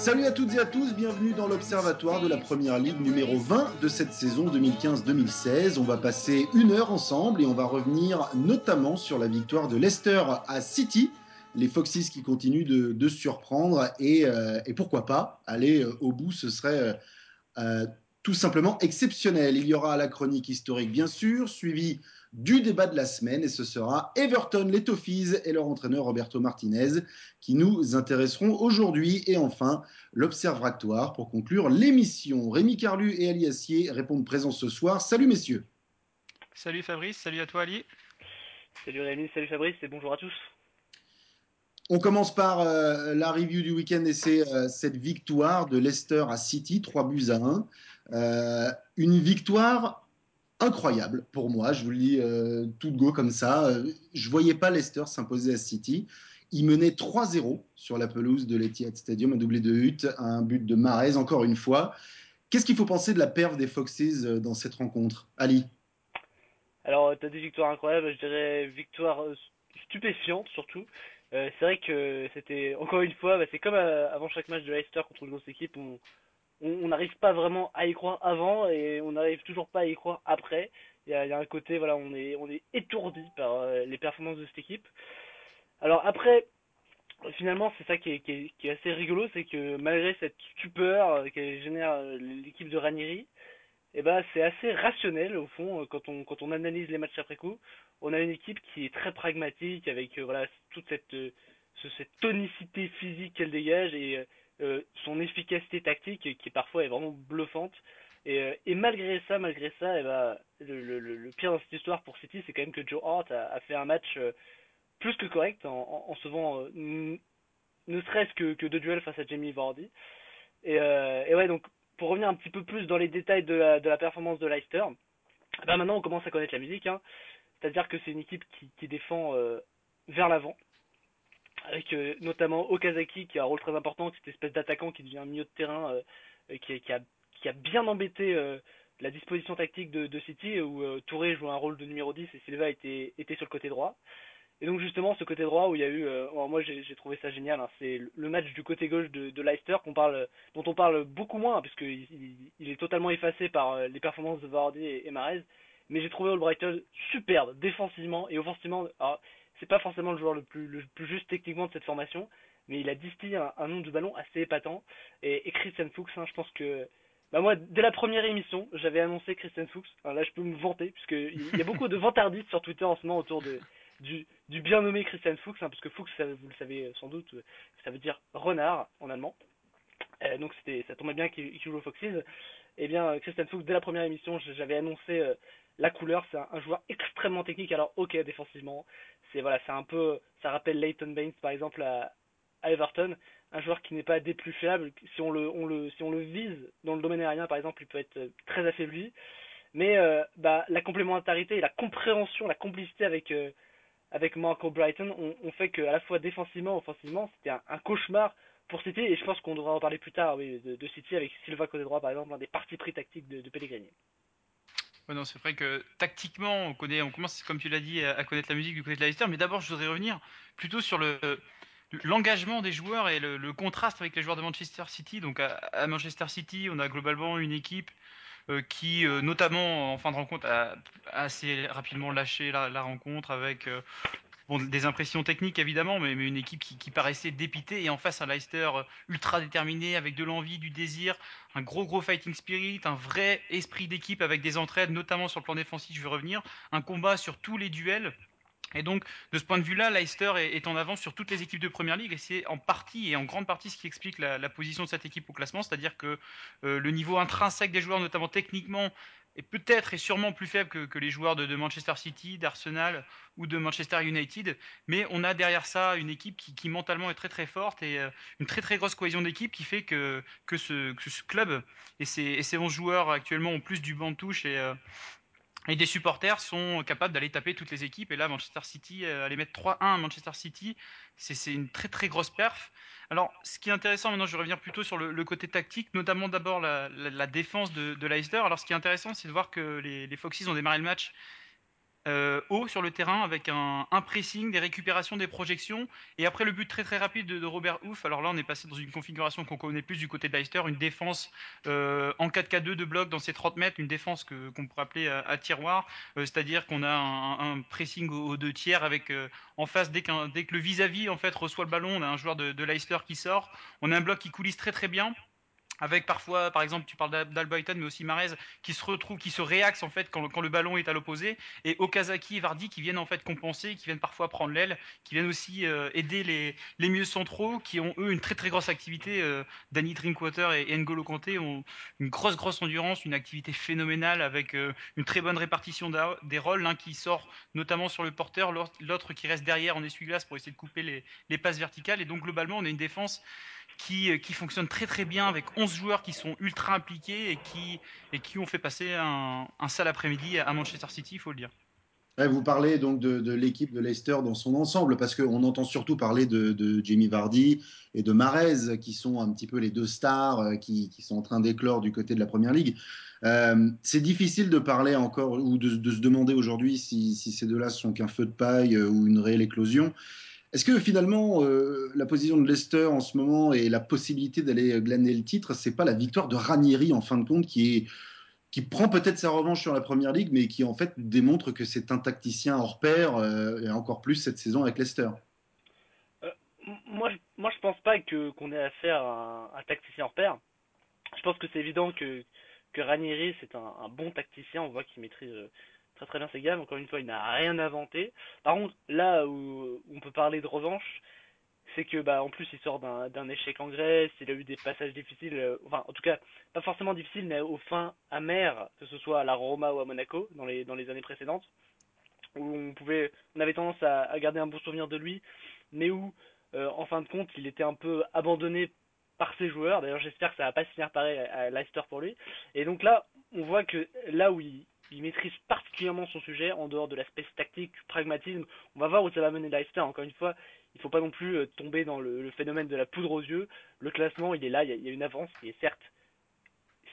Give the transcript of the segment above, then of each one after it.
Salut à toutes et à tous, bienvenue dans l'Observatoire de la Première Ligue numéro 20 de cette saison 2015-2016. On va passer une heure ensemble et on va revenir notamment sur la victoire de Leicester à City. Les Foxes qui continuent de, surprendre et, euh, et, pourquoi pas aller euh, au bout, ce serait euh, tout simplement exceptionnel. Il y aura la chronique historique bien sûr, suivie du débat de la semaine et ce sera Everton, les Toffees et leur entraîneur Roberto Martinez qui nous intéresseront aujourd'hui. Et enfin, l'Observatoire pour conclure l'émission. Rémi Carlu et Ali Assier répondent présents ce soir. Salut messieurs. Salut Fabrice, salut à toi Ali. Salut Rémi, salut Fabrice et bonjour à tous. On commence par euh, la review du week-end et c'est euh, cette victoire de Leicester à City, 3 buts à 1. Euh, une victoire incroyable pour moi. Je vous le dis euh, tout de go comme ça. Euh, je voyais pas Leicester s'imposer à City. Il menait 3-0 sur la pelouse de l'Etihad Stadium, un doublé de Hutt, un but de Marais, encore une fois. Qu'est-ce qu'il faut penser de la perf des Foxes euh, dans cette rencontre Ali? Alors, tu as des victoires incroyables, je dirais victoire stupéfiante surtout. c'est vrai que c'était, encore une fois, bah, c'est comme avant chaque match de Leicester contre une grosse équipe, on, on n'arrive pas vraiment à y croire avant et on n'arrive toujours pas à y croire après. Il y a, un côté, voilà, on est, on est étourdi par euh, les performances de cette équipe. Alors après, finalement, c'est ça qui est, qui, est, assez rigolo, c'est que malgré cette stupeur euh, que génère euh, l'équipe de Ranieri, eh ben, c'est assez rationnel au fond quand on, quand on analyse les matchs après coup. On a une équipe qui est très pragmatique avec voilà toute cette, cette tonicité physique qu'elle dégage et euh, son efficacité tactique qui parfois est vraiment bluffante. Et, euh, malgré ça, malgré ça, eh ben, le, pire dans cette histoire pour City, c'est quand même que Joe Hart a, a fait un match euh, plus que correct en, en, sauvant ne serait-ce que, deux duels face à Jamie Vardy. Et, ouais, donc pour revenir un petit peu plus dans les détails de la, performance de Leicester, ben maintenant on commence à connaître la musique. Hein. C'est-à-dire que c'est une équipe qui, qui défend vers l'avant, avec euh, notamment Okazaki qui a un rôle très important, cette espèce d'attaquant qui devient un milieu de terrain euh, qui, qui, a, bien embêté euh, la disposition tactique de, City où Touré joue un rôle de numéro 10 et Silva était, était sur le côté droit. Et donc justement ce côté droit où il y a eu, moi j'ai trouvé ça génial, hein, c'est le match du côté gauche de, Leicester dont on parle beaucoup moins hein, puisque il, il, est totalement effacé par les performances de Vardy et, et Mahrez. Mais j'ai trouvé Albrighton superbe défensivement et offensivement. C'est pas forcément le joueur le plus, juste techniquement de cette formation, mais il a distillé un, un nombre de ballons assez épatant. Et, Christian Fuchs, hein, je pense que bah moi, dès la première émission, j'avais annoncé Christian Fuchs. là, je peux me vanter, puisque il y a beaucoup de vantardistes sur Twitter en ce moment autour du, bien nommé Christian Fuchs, hein, parce que Fuchs, vous le savez sans doute, ça veut dire renard en allemand. Euh, donc ça tombait bien qu'il joue au Foxes. Eh bien, Christian Fuchs, dès la première émission, j'avais annoncé euh, la couleur. C'est un, joueur extrêmement technique. Alors, ok, défensivement, c'est voilà, c'est un peu, ça rappelle Leighton Baines par exemple à, Everton, un joueur qui n'est pas des plus faibles. Si on le, on le, si on le vise dans le domaine aérien par exemple, il peut être très affaibli. Mais euh, bah, la complémentarité la compréhension, la complicité avec euh, avec Marco Brighton on fait qu'à la fois défensivement, offensivement, c'était un, cauchemar pour City. Et je pense qu'on devra en parler plus tard, oui, de, City avec Silva côté droit par exemple, des partis pris tactiques de, de Pellegrini c'est vrai que tactiquement, on connaît, on commence, comme tu l'as dit, à connaître la musique du côté de Leicester. Mais d'abord, je voudrais revenir plutôt sur le l'engagement des joueurs et le, contraste avec les joueurs de Manchester City. Donc à, Manchester City, on a globalement une équipe euh, qui, euh, notamment en fin de rencontre, a, assez rapidement lâché la, rencontre avec euh, des impressions techniques évidemment, mais, une équipe qui, paraissait dépitée et en face un Leicester euh, ultra déterminé avec de l'envie, du désir, un gros gros fighting spirit, un vrai esprit d'équipe avec des entraides, notamment sur le plan défensif, je vais revenir, un combat sur tous les duels. Et donc, de ce point de vue-là, Leicester est, en avance sur toutes les équipes de Première Ligue et c'est en partie et en grande partie ce qui explique la, position de cette équipe au classement, c'est-à-dire que euh, le niveau intrinsèque des joueurs, notamment techniquement, peut-être et sûrement plus faible que, les joueurs de, Manchester City, d'Arsenal ou de Manchester United. Mais on a derrière ça une équipe qui, mentalement est très très forte et euh, une très très grosse cohésion d'équipe qui fait que, que, ce, club et ses, et ses 11 joueurs actuellement ont plus du banc de touche et, euh, et des supporters sont capables d'aller taper toutes les équipes. Et là, Manchester City, euh, aller mettre 3-1 à Manchester City, c'est une très très grosse perf. Alors, ce qui est intéressant, maintenant je vais revenir plutôt sur le, côté tactique, notamment d'abord la, défense de, Leicester. Alors, ce qui est intéressant, c'est de voir que les, les Foxes ont démarré le match euh, haut sur le terrain avec un, pressing, des récupérations, des projections. Et après le but très très rapide de, Robert Ouf, alors là on est passé dans une configuration qu'on connaît plus du côté de Leicester, une défense euh, en 4K2 de bloc dans ses 30 mètres, une défense qu'on pourrait appeler à, à tiroir, euh, c'est-à-dire qu'on a un, pressing aux, deux tiers avec euh, en face dès, dès que le vis-à-vis en fait reçoit le ballon, on a un joueur de, de qui sort, on a un bloc qui coulisse très très bien avec parfois, par exemple, tu parles d'Albrighton, mais aussi Marez, qui se retrouve, qui se réaxe en fait quand le, ballon est à l'opposé, et Okazaki et Vardy qui viennent en fait compenser, qui viennent parfois prendre l'aile, qui viennent aussi euh, aider les, les milieux centraux, qui ont eux une très très grosse activité. Euh, Danny Drinkwater et, et N'Golo Kanté ont une grosse grosse endurance, une activité phénoménale avec euh, une très bonne répartition des rôles, l'un qui sort notamment sur le porteur, l'autre qui reste derrière en essuie-glace pour essayer de couper les, les passes verticales, et donc globalement on a une défense qui, qui, fonctionne très très bien avec 11 joueurs qui sont ultra impliqués et qui, et qui ont fait passer un, sale après-midi à Manchester City, il faut le dire. Vous parlez donc de, l'équipe de Leicester dans son ensemble, parce qu'on entend surtout parler de, de, Jamie Vardy et de Marez, qui sont un petit peu les deux stars euh, qui, sont en train d'éclore du côté de la Première Ligue. Euh, c'est difficile de parler encore ou de, se demander aujourd'hui si, ces deux-là sont qu'un feu de paille euh, ou une réelle éclosion. Est-ce que finalement, euh, la position de Leicester en ce moment et la possibilité d'aller glaner le titre, c'est pas la victoire de Ranieri en fin de compte qui prend peut-être sa revanche sur la première ligue, mais qui en fait démontre que c'est un tacticien hors pair, euh, et encore plus cette saison avec Leicester? Euh, moi, moi, je pense pas que qu'on ait affaire à un, un, tacticien hors pair. Je pense que c'est évident que que Ranieri c'est un, un, bon tacticien. On voit qu'il maîtrise très très bien ses gammes. Encore une fois, il n'a rien inventé. Par contre, là où on peut parler de revanche, c'est que bah en plus il sort d'un échec en Grèce, il a eu des passages difficiles, euh, enfin en tout cas pas forcément difficiles, mais aux fins amères, que ce soit à la Roma ou à Monaco dans les dans les années précédentes, où on pouvait, on avait tendance à, garder un bon souvenir de lui, mais où euh, en fin de compte il était un peu abandonné par ses joueurs. D'ailleurs j'espère que ça va pas se finir pareil à, à Leicester pour lui. Et donc là on voit que là où il, il maîtrise particulièrement son sujet en dehors de l'aspect tactique, pragmatisme. On va voir où ça va mener Leicester. Encore une fois, il ne faut pas non plus euh, tomber dans le, phénomène de la poudre aux yeux. Le classement, il est là, il y a, une avance qui est certes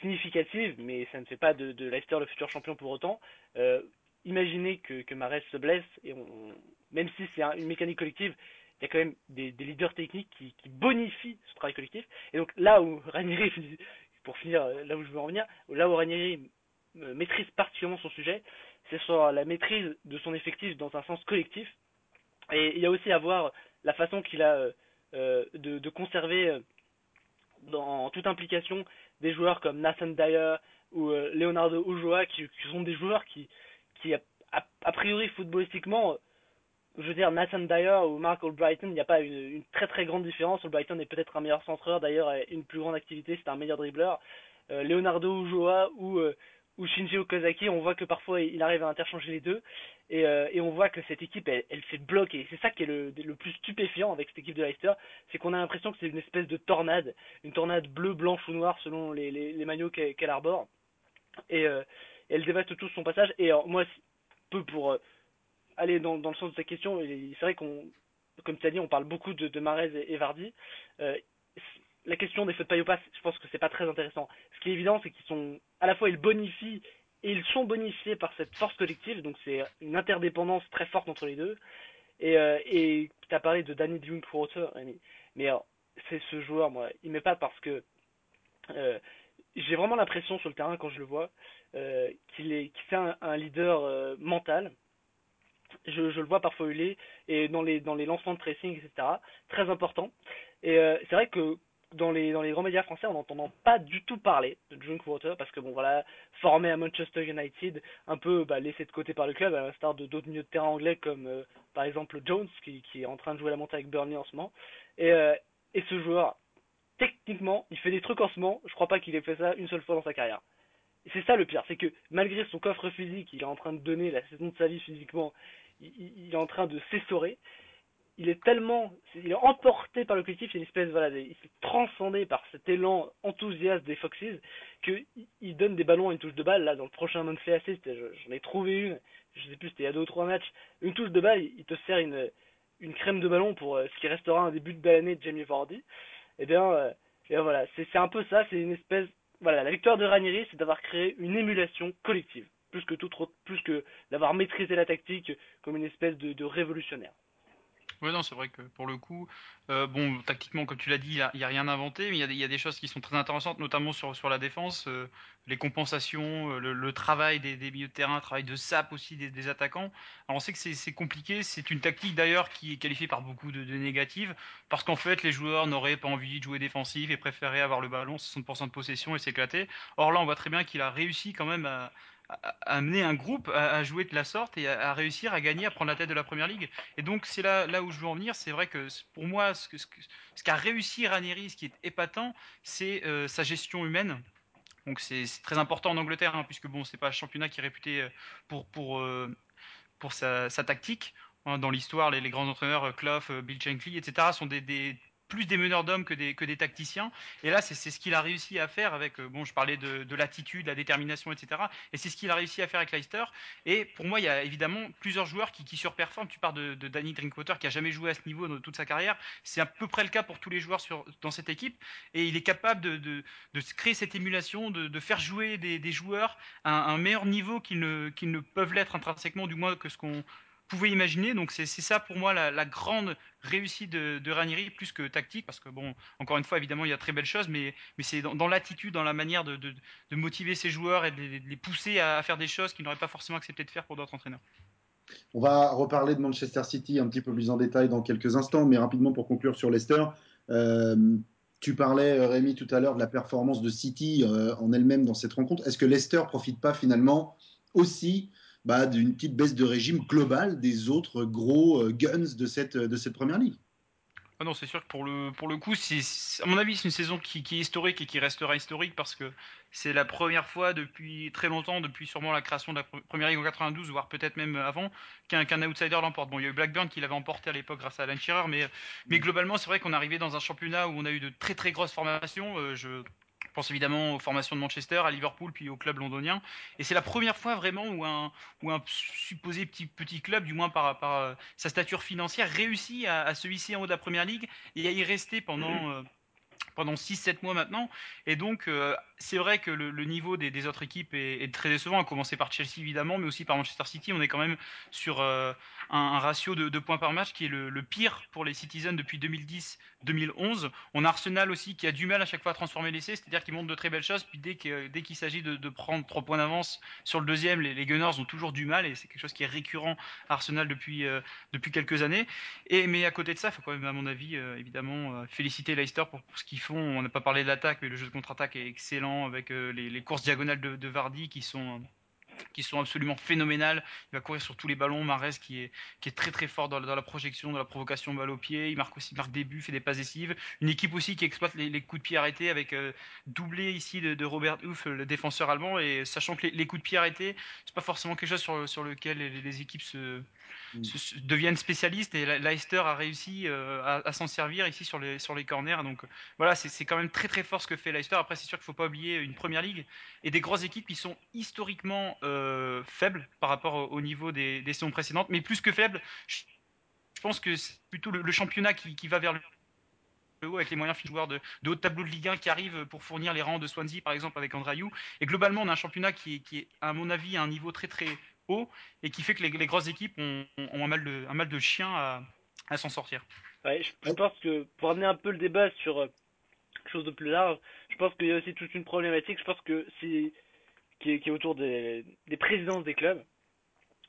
significative, mais ça ne fait pas de, de Leicester le futur champion pour autant. Euh, imaginez que, que Mares se blesse, et même si c'est un, une mécanique collective, il y a quand même des, leaders techniques qui, bonifient ce travail collectif. Et donc là où Ranieri, pour finir là où je veux en venir, là où Ranieri maîtrise particulièrement son sujet, c'est sur la maîtrise de son effectif dans un sens collectif. Et il y a aussi à voir la façon qu'il a euh, de, de, conserver euh, dans toute implication des joueurs comme Nathan Dyer ou euh, Leonardo Ulloa qui, sont des joueurs qui, qui a, priori footballistiquement, je veux dire Nathan Dyer ou Mark Albrighton, il n'y a pas une, très très grande différence. Albrighton est peut-être un meilleur centreur, d'ailleurs une plus grande activité, c'est un meilleur dribbleur. Leonardo Ulloa ou ou Shinji Okazaki, on voit que parfois il arrive à interchanger les deux et, euh, et on voit que cette équipe elle, elle fait bloquer. C'est ça qui est le, le, plus stupéfiant avec cette équipe de Leicester, c'est qu'on a l'impression que c'est une espèce de tornade, une tornade bleue, blanche ou noire selon les, les, maillots qu'elle qu arbore et, euh, elle dévaste tout son passage. Et alors, moi, peu pour euh, aller dans, dans, le sens de ta question, c'est vrai qu'on, comme tu as dit, on parle beaucoup de, de et, et Vardy. Euh, la question des feux de paille je pense que c'est pas très intéressant. Ce qui est évident, c'est qu'ils sont à la fois ils bonifient et ils sont bonifiés par cette force collective, donc c'est une interdépendance très forte entre les deux. Et euh, et as parlé de Danny Drinkwater, mais, mais c'est ce joueur, moi, il m'est pas parce que euh, j'ai vraiment l'impression sur le terrain quand je le vois euh, qu'il est qu'il c'est un, leader euh, mental. Je, je, le vois parfois il est et dans les dans les lancements de pressing etc très important et euh, c'est vrai que dans les dans les grands médias français, on n'entend pas du tout parler de Drinkwater parce que bon voilà, formé à Manchester United, un peu bah, laissé de côté par le club, à l'instar de d'autres milieux de terrain anglais comme euh, par exemple Jones qui, qui est en train de jouer la montée avec Burnley en ce moment. Et euh, et ce joueur, techniquement, il fait des trucs en ce moment. Je crois pas qu'il ait fait ça une seule fois dans sa carrière. Et c'est ça le pire, c'est que malgré son coffre physique, il est en train de donner la saison de sa vie physiquement, il, il est en train de s'essorer il est tellement, il est emporté par le collectif, c'est une espèce, voilà, il s'est transcendé par cet élan enthousiaste des Foxes, que il donne des ballons à une touche de balle, là, dans le prochain Monthly Assist, j'en ai trouvé une, je sais plus, c'était il y a deux ou trois matchs, une touche de balle, il te sert une, une crème de ballon pour euh, ce qui restera un début de l'année de Jamie Vardy, et eh bien, euh, et bien voilà, c'est un peu ça, c'est une espèce, voilà, la victoire de Ranieri, c'est d'avoir créé une émulation collective, plus que tout, plus que d'avoir maîtrisé la tactique comme une espèce de révolutionnaire. Oui, non, c'est vrai que pour le coup, euh, bon, tactiquement, comme tu l'as dit, il n'y a, rien inventé, mais il y, a des choses qui sont très intéressantes, notamment sur, sur la défense, euh, les compensations, euh, le, travail des, milieux de terrain, le travail de sap aussi des, attaquants. Alors on sait que c'est compliqué, c'est une tactique d'ailleurs qui est qualifiée par beaucoup de, de négatives, parce qu'en fait, les joueurs n'auraient pas envie de jouer défensif et préféraient avoir le ballon, 60% de possession et s'éclater. Or là, on voit très bien qu'il a réussi quand même à, amener un groupe à, jouer de la sorte et à, réussir à gagner, à prendre la tête de la première ligue. Et donc c'est là, là où je veux en venir. C'est vrai que pour moi, ce, qu'a réussi Ranieri, ce qui est épatant, c'est euh, sa gestion humaine. Donc c'est très important en Angleterre, hein, puisque bon, c'est pas un championnat qui est réputé euh, pour pour euh, pour sa, tactique. Hein, dans l'histoire, les, grands entraîneurs, Clough, Bill Shankly, etc., sont des plus des meneurs d'hommes que des, tacticiens. Et là, c'est ce qu'il a réussi à faire avec, euh, bon, je parlais de, de l'attitude, la détermination, etc. Et c'est ce qu'il a réussi à faire avec Leicester. Et pour moi, il y a évidemment plusieurs joueurs qui, surperforment. Tu parles de, Danny Drinkwater qui a jamais joué à ce niveau dans toute sa carrière. C'est à peu près le cas pour tous les joueurs dans cette équipe. Et il est capable de, créer cette émulation, de, faire jouer des, joueurs à un, meilleur niveau qu'ils ne peuvent l'être intrinsèquement, du moins que ce qu'on pouvez imaginer. Donc c'est ça pour moi la, grande réussite de, Ranieri, plus que tactique, parce que bon, encore une fois, évidemment, il y a très belles choses, mais, c'est dans, l'attitude, dans la manière de, motiver ses joueurs et de les, pousser à, faire des choses qu'ils n'auraient pas forcément accepté de faire pour d'autres entraîneurs. On va reparler de Manchester City un petit peu plus en détail dans quelques instants, mais rapidement pour conclure sur Leicester. Euh, tu parlais, Rémi, tout à l'heure de la performance de City euh, en elle-même dans cette rencontre. Est-ce que Leicester profite pas finalement aussi bah, d'une petite baisse de régime globale des autres gros euh, guns de cette, de cette première ligue. Ah non, c'est sûr que pour le, pour le coup, à mon avis, c'est une saison qui, qui, est historique et qui restera historique parce que c'est la première fois depuis très longtemps, depuis sûrement la création de la première ligue en 92, voire peut-être même avant, qu'un, outsider l'emporte. Bon, il y a eu Blackburn qui l'avait emporté à l'époque grâce à Alan Shearer, mais, mais globalement, c'est vrai qu'on est arrivé dans un championnat où on a eu de très très grosses formations. Euh, je pense évidemment aux formations de Manchester, à Liverpool, puis au club londonien. Et c'est la première fois vraiment où un, où un supposé petit, petit club, du moins par, par euh, sa stature financière, réussit à, se hisser en haut de la première ligue et à y rester pendant. Euh, pendant 6-7 mois maintenant. Et donc, euh, c'est vrai que le, niveau des, autres équipes est, très décevant, à commencer par Chelsea évidemment, mais aussi par Manchester City. On est quand même sur un, ratio de, points par match qui est le, pire pour les Citizens depuis 2010 2011. On a Arsenal aussi qui a du mal à chaque fois à transformer l'essai, c'est-à-dire qu'il montre de très belles choses, puis dès qu'il s'agit de, prendre trois points d'avance sur le deuxième, les, Gunners ont toujours du mal, et c'est quelque chose qui est récurrent à Arsenal depuis, euh, depuis quelques années. Mais à côté de ça, il faut quand même, à mon avis, euh, évidemment, euh, féliciter Leicester pour, ce qu'ils font. On n'a pas parlé de l'attaque, mais le jeu de contre-attaque est excellent, avec les, courses diagonales de, Vardy qui sont qui sont absolument phénoménales. Il va courir sur tous les ballons. Marès qui est, qui est très très fort dans, la projection, dans la provocation balle au pied. Il marque aussi des buts, fait des passes décisives. Une équipe aussi qui exploite les, coups de pied arrêtés avec euh, doublé ici de, Robert Huff, le défenseur allemand. Et sachant que les, coups de pied arrêtés, c'est pas forcément quelque chose sur lequel les, équipes se, mm. deviennent spécialistes. Et Leicester a réussi euh, à, s'en servir ici sur les, sur les corners. Donc voilà, c'est quand même très très fort ce que fait Leicester. Après, c'est sûr qu'il faut pas oublier une première ligue et des grosses équipes qui sont historiquement euh, faible par rapport au niveau des, saisons précédentes, mais plus que faible, je, pense que c'est plutôt le, championnat qui, va vers le haut avec les moyens de joueurs de, de haut tableau de Ligue 1 qui arrivent pour fournir les rangs de Swansea par exemple avec Andrayou. Et globalement, on a un championnat qui est, à mon avis à un niveau très très et qui fait que les, grosses équipes ont, un, mal de, un mal de chien à, s'en sortir. je pense que pour amener un peu le débat sur euh, quelque chose de plus large, je pense qu'il y a aussi toute une problématique. Je pense que si qui est, autour des, présidences des clubs.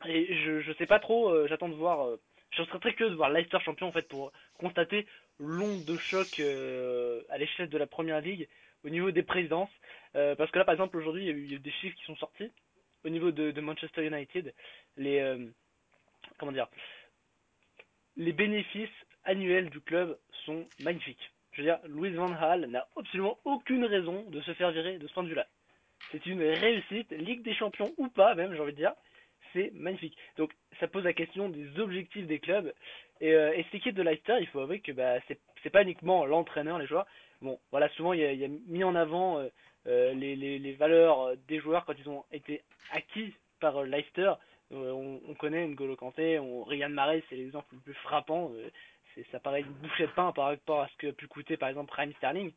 Et je, je sais pas trop, euh, j'attends de voir. Euh, je serais très curieux de voir Leicester champion en fait pour constater l'onde de choc à l'échelle de la première ligue au niveau des présidences. parce que là, par exemple, aujourd'hui, il y, a eu des chiffres qui sont sortis au niveau de, Manchester United. Les comment dire Les bénéfices annuels du club sont magnifiques. Je veux dire, Louis Van Gaal n'a absolument aucune raison de se faire virer de ce point de vue-là. C'est une réussite, Ligue des Champions ou pas même, j'ai envie de dire. C'est magnifique. Donc ça pose la question des objectifs des clubs. Et, euh, et cette équipe de Leicester, il faut avouer que bah, c'est pas uniquement l'entraîneur, les joueurs. Bon, voilà, souvent il y a, mis en avant euh, euh, les, les, les, valeurs des joueurs quand ils ont été acquis par Leicester. On, on, connaît N'Golo Kanté, on, Ryan Marais, c'est l'exemple le plus frappant. ça paraît une bouchée de pain par rapport à ce que a pu coûter par exemple Prime Sterling.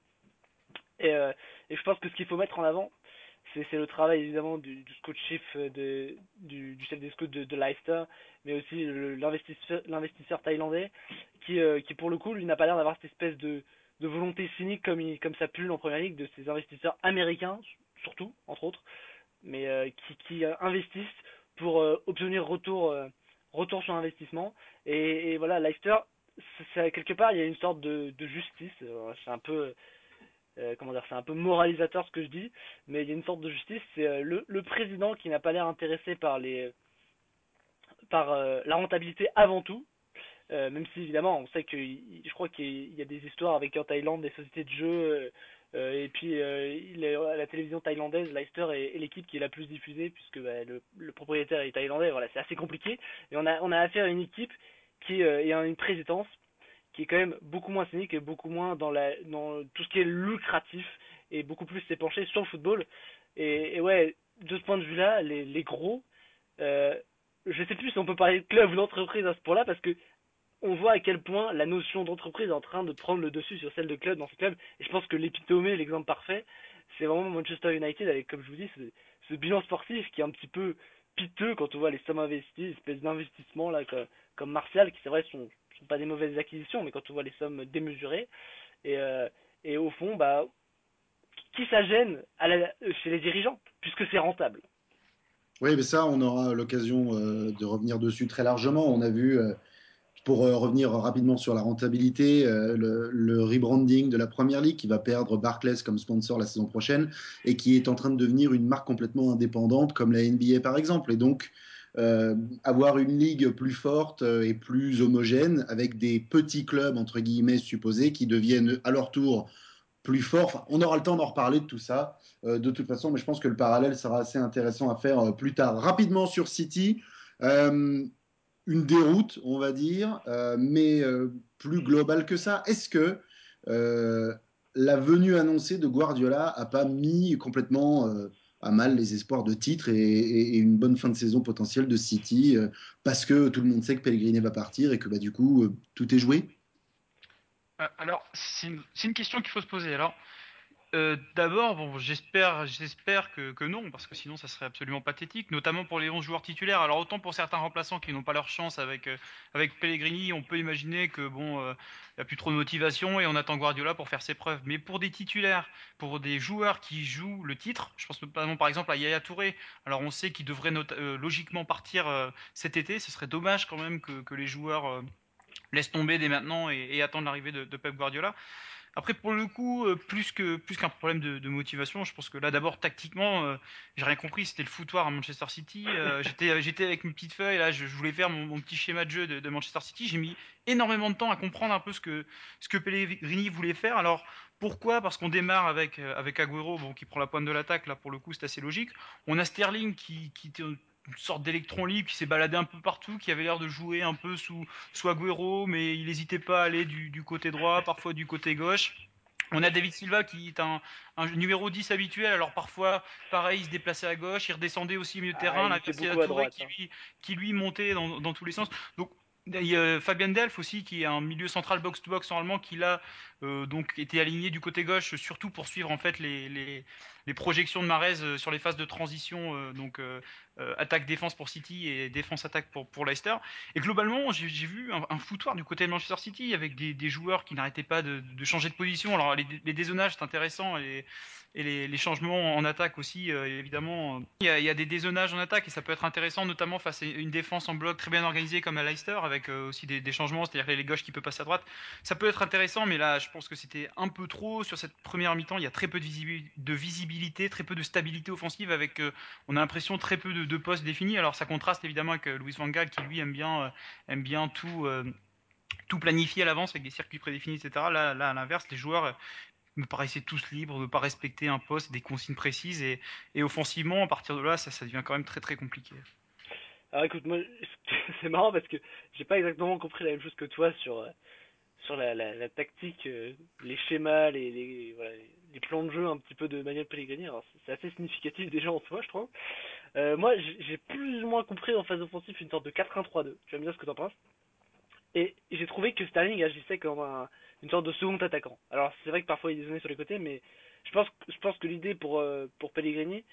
Et, je pense que ce qu'il faut mettre en avant, c'est le travail évidemment du, scout chef de, du, chef des scouts de, de Leicester, mais aussi l'investisseur thaïlandais qui, euh, qui pour le coup lui n'a pas l'air d'avoir cette espèce de, de volonté cynique comme, ça pulle en première ligue de ces investisseurs américains surtout entre autres, mais euh, qui, qui investissent pour euh, obtenir retour retour sur investissement et, voilà Leicester c'est quelque part il y a une sorte de, justice c'est un peu euh, comment dire, c'est un peu moralisateur ce que je dis, mais il y a une sorte de justice. C'est euh, le, président qui n'a pas l'air intéressé par euh, la rentabilité avant tout. Même si évidemment, on sait que je crois qu'il y a des histoires avec en Thaïlande des sociétés de jeux. et puis il est, la télévision thaïlandaise, Leicester est, l'équipe qui est la plus diffusée puisque bah, le, propriétaire est thaïlandais. Voilà, c'est assez compliqué. Et on a affaire à une équipe qui est une présidence qui est quand même beaucoup moins cynique et beaucoup moins dans, tout ce qui est lucratif et beaucoup plus s'est sur le football. Et, et, ouais, de ce point de vue-là, les, les gros, euh, je sais plus si on peut parler de club ou d'entreprise à ce point-là parce que on voit à quel point la notion d'entreprise est en train de prendre le dessus sur celle de club dans ce club. Et je pense que l'épitomé, l'exemple parfait, c'est vraiment Manchester United avec, comme je vous dis, ce, bilan sportif qui est un petit peu piteux quand on voit les sommes investies, espèce d'investissement là comme, comme Martial qui c'est vrai sont pas des mauvaises acquisitions, mais quand on voit les sommes démesurées, et, euh, et au fond, bah, qui ça gêne chez les dirigeants, puisque c'est rentable. Oui, mais ça, on aura l'occasion euh, de revenir dessus très largement. On a vu, euh, pour euh, revenir rapidement sur la rentabilité, euh, le, rebranding de la Première Ligue qui va perdre Barclays comme sponsor la saison prochaine et qui est en train de devenir une marque complètement indépendante comme la NBA par exemple. Et donc, euh, avoir une ligue plus forte et plus homogène avec des petits clubs, entre guillemets, supposés, qui deviennent à leur tour plus forts. On aura le temps d'en reparler de tout ça, de toute façon, mais je pense que le parallèle sera assez intéressant à faire plus tard. Rapidement sur City, une déroute, on va dire, euh, mais plus globale que ça. Est-ce que la venue annoncée de Guardiola a pas mis complètement à mal les espoirs de titre et, une bonne fin de saison potentielle de City euh, parce que tout le monde sait que Pellegrini va partir et que bah, du coup euh, tout est joué? Euh, Alors c'est une, une, question qu'il faut se poser. Alors euh, D'abord, bon, j'espère, j'espère que, non, parce que sinon ça serait absolument pathétique, notamment pour les 11 joueurs titulaires. Alors autant pour certains remplaçants qui n'ont pas leur chance avec euh, Pellegrini, on peut imaginer que bon, il euh, n'y a plus trop de motivation et on attend Guardiola pour faire ses preuves. Mais pour des titulaires, pour des joueurs qui jouent le titre, je pense notamment par exemple à Yaya Touré. Alors on sait qu'il devrait logiquement partir cet été. Ce serait dommage quand même que, les joueurs laissent tomber dès maintenant et, attendent l'arrivée de Pep Guardiola. Après, pour le coup, euh, plus que plus qu'un problème de, de, motivation, je pense que là, d'abord, tactiquement, euh, j'ai rien compris. C'était le foutoir à Manchester City. Euh, j'étais j'étais avec une petite feuille, là, je, je voulais faire mon, mon, petit schéma de jeu de, de Manchester City. J'ai mis énormément de temps à comprendre un peu ce que ce que Pellegrini voulait faire. Alors, pourquoi? Parce qu'on démarre avec avec Agüero, bon, qui prend la pointe de l'attaque. Là, pour le coup, c'est assez logique. On a Sterling qui qui une sorte d'électron libre qui s'est baladé un peu partout, qui avait l'air de jouer un peu sous, sous Agüero, mais il n'hésitait pas à aller du, du, côté droit, parfois du côté gauche. On a David Silva qui est un, un, numéro 10 habituel, alors parfois, pareil, il se déplaçait à gauche, il redescendait aussi au milieu de terrain, ah, là, qui, droite, qui, lui, qui lui montait dans, dans tous les sens. Donc il y a Fabien Delph aussi qui est un milieu central box-to-box normalement qui là euh, donc était aligné du côté gauche surtout pour suivre en fait les, les, les projections de Marez euh, sur les phases de transition euh, donc euh, attaque défense pour City et défense attaque pour pour Leicester et globalement j'ai vu un, foutoir du côté de Manchester City avec des, joueurs qui n'arrêtaient pas de, changer de position alors les, les dézonages c'est intéressant et les, changements en attaque aussi, évidemment. Il y, a, des dézonages en attaque et ça peut être intéressant, notamment face à une défense en bloc très bien organisée comme à Leicester, avec aussi des, changements, c'est-à-dire les gauches qui peuvent passer à droite. Ça peut être intéressant, mais là, je pense que c'était un peu trop sur cette première mi-temps. Il y a très peu de visibilité très peu de stabilité offensive, avec, euh, on a l'impression, très peu de, postes définis. Alors ça contraste évidemment avec Louis Van Gaal, qui lui aime bien, aime bien tout tout planifié à l'avance avec des circuits prédéfinis, etc. Là, à l'inverse, les joueurs me paraissaient tous libres ne pas respecter un poste, des consignes précises, et, et offensivement, à partir de là, ça, ça devient quand même très très compliqué. Alors écoute, moi, c'est marrant parce que j'ai pas exactement compris la même chose que toi sur sur la, tactique, euh, les schémas, les, voilà, les plans de jeu un petit peu de Manuel Pellegrini. Alors c'est assez significatif déjà en soi, je trouve. Euh, moi, j'ai plus ou moins compris en phase offensive une sorte de 4-1-3-2. Tu vas me dire ce que t'en penses. Et j'ai trouvé que Sterling agissait comme un, une sorte de second attaquant. Alors c'est vrai que parfois il est dézonné sur les côtés, mais je pense, je pense que l'idée pour, euh, pour Pellegrini,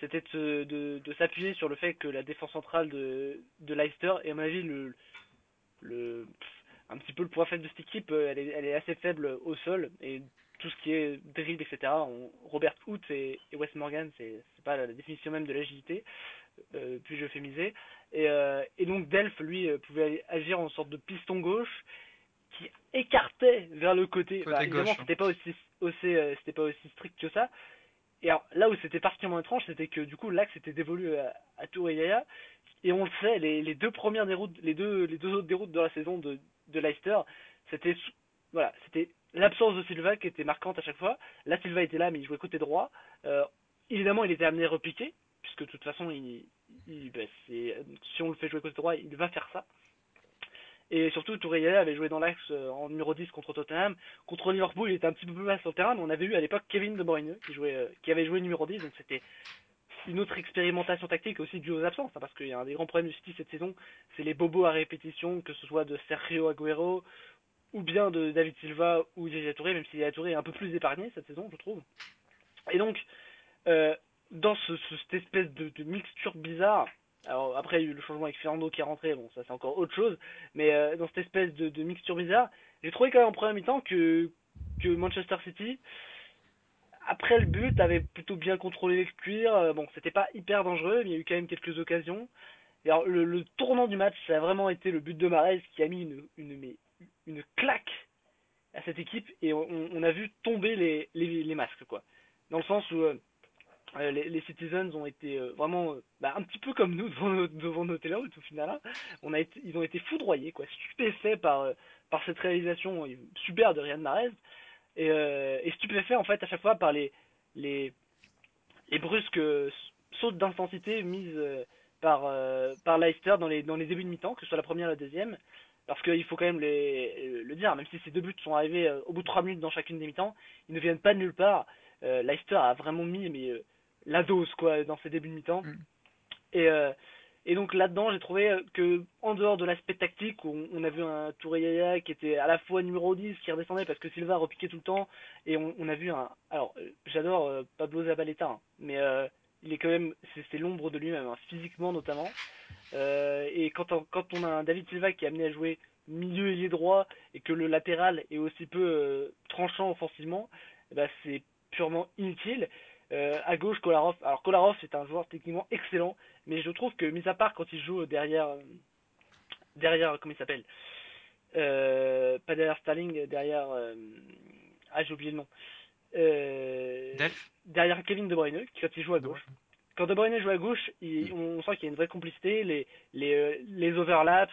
c'était de, de, s'appuyer sur le fait que la défense centrale de, de Leicester, et à mon avis, le, le, un petit peu le point faible de cette équipe, euh, elle est, elle est assez faible au sol, tout ce qui est dribble, etc. On, Robert Hood et, et Wes Morgan, c'est pas la définition même de l'agilité, euh, puis je fais miser. Et, euh, et donc Delph, lui, euh, pouvait agir en sorte de piston gauche qui écartait vers le côté. Côté Bah, évidemment, hein. c'était pas aussi, aussi euh, c'était pas aussi strict que ça. Et alors, là où c'était particulièrement étrange, c'était que du coup l'axe était dévolu à, à Touré Yaya. Et on le sait, les, les deux premières déroutes, les deux, les deux autres déroutes de la saison de, de Leicester, c'était voilà, c'était l'absence de Silva qui était marquante à chaque fois. Là, Silva était là, mais il jouait côté droit. Euh, évidemment, il était amené à repiquer, puisque de toute façon, il, c'est, si on le fait jouer côté droit, il va faire ça. Et surtout, Touré avait joué dans l'axe euh, en numéro 10 contre Tottenham. Contre Liverpool, il était un petit peu plus bas sur le terrain, mais on avait eu à l'époque Kevin De Bruyne qui, euh, avait joué numéro 10, donc c'était une autre expérimentation tactique aussi due aux absences, hein, parce qu'il y a un des grands problèmes du City cette saison, c'est les bobos à répétition, que ce soit de Sergio Aguero, ou bien de David Silva ou Yaya Touré, même si Yaya Touré est un peu plus épargné cette saison, je trouve. Et donc, euh, dans ce, ce- cette espèce de, mixture bizarre, alors après il y a eu le changement avec Fernando qui est rentré, bon ça c'est encore autre chose, mais euh, dans cette espèce de, mixture bizarre, j'ai trouvé quand même en première mi-temps que, Manchester City, après le but, avait plutôt bien contrôlé les cuirs, euh, bon c'était pas hyper dangereux, mais il y a eu quand même quelques occasions. Et alors le, tournant du match, ça a vraiment été le but de Mahrez qui a mis une, une claque à cette équipe et on, a vu tomber les, les, masques quoi. Dans le sens où euh, euh, les, Citizens ont été euh, vraiment bah, un petit peu comme nous devant nos, devant nos au final. hein. Ils ont été foudroyés quoi, stupéfaits par par cette réalisation super de Riyad Mahrez et, stupéfaits en fait à chaque fois par les les les brusques sautes d'intensité mises par par Leicester dans les dans les débuts de mi-temps, que ce soit la première ou la deuxième. Parce qu'il faut quand même les, le dire, même si ces deux buts sont arrivés euh, au bout de trois minutes dans chacune des mi-temps, ils ne viennent pas de nulle part. Euh, Leicester a vraiment mis mais, euh, la dose quoi dans ces débuts de mi-temps. Mm. Et, euh, et donc là-dedans, j'ai trouvé que en dehors de l'aspect tactique, où on, a vu un Touré Yaya qui était à la fois numéro 10, qui redescendait parce que Silva repiquait tout le temps, et on, on a vu un... Alors, j'adore Pablo Zabaleta, hein, mais il est quand même... C'est l'ombre de lui-même, hein, physiquement notamment. Euh, et quand on, quand on a un David Silva qui est amené à jouer milieu ailier droit et que le latéral est aussi peu euh, tranchant offensivement, eh ben c'est purement inutile. Euh, à gauche, Kolarov. Alors Kolarov c'est un joueur techniquement excellent, mais je trouve que mis à part quand il joue derrière, euh, derrière comment il s'appelle, pas derrière Starling, derrière, ah j'ai oublié le nom, euh, derrière Kevin De Bruyne, quand il joue à gauche. Quand De Bruyne joue à gauche, il- on sent qu'il y a une vraie complicité, les, les, euh, les overlaps,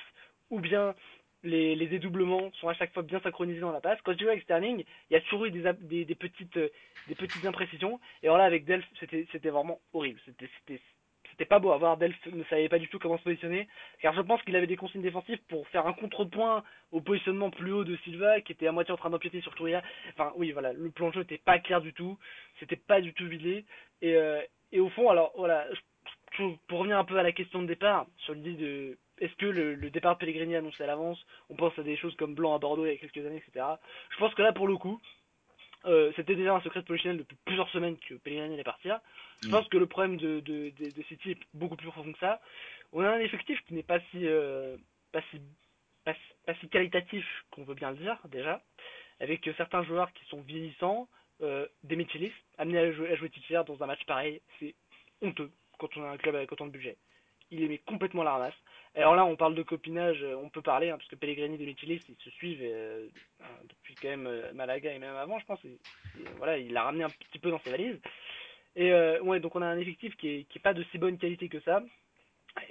ou bien les, les dédoublements sont à chaque fois bien synchronisés dans la passe. Quand je joue avec Sterling, il y a toujours eu des, ab- des, des petites, euh, des petites imprécisions. Et alors là, avec Delph, c'était, c'était vraiment horrible. C'était, c'était, pas beau à voir. Delph ne savait pas du tout comment se positionner. Car je pense qu'il avait des consignes défensives pour faire un contrepoint au positionnement plus haut de Silva, qui était à moitié en train d'empiéter sur Touria. Enfin, oui, voilà, le plan de jeu était pas clair du tout. C'était pas du tout vidé. Et, euh, et au fond, alors, voilà, pour revenir un peu à la question de départ, sur l'idée de est-ce que le, le départ Pellegrini annoncé à l'avance, on pense à des choses comme Blanc à Bordeaux il y a quelques années, etc. Je pense que là, pour le coup, euh, c'était déjà un secret de polichinelle depuis plusieurs semaines que Pellegrini allait partir. Je Mm. pense que le problème de, de, de, de City est beaucoup plus profond que ça. On a un effectif qui n'est pas si, euh, pas si, pas, si- pas si qualitatif qu'on veut bien le dire, déjà, avec euh, certains joueurs qui sont vieillissants, euh, des Michelis, amenés à jouer, à jouer titulaire dans un match pareil, c'est honteux quand on a un club avec autant de budget. Il les met complètement la ramasse. Alors là, on parle de copinage, euh, on peut parler, hein, parce que Pellegrini et Michelis, ils se suivent euh, euh, depuis quand même euh, Malaga et même avant, je pense. Voilà, il l'a ramené un petit peu dans ses valises. Et euh, ouais, donc on a un effectif qui est, qui est pas de si bonne qualité que ça.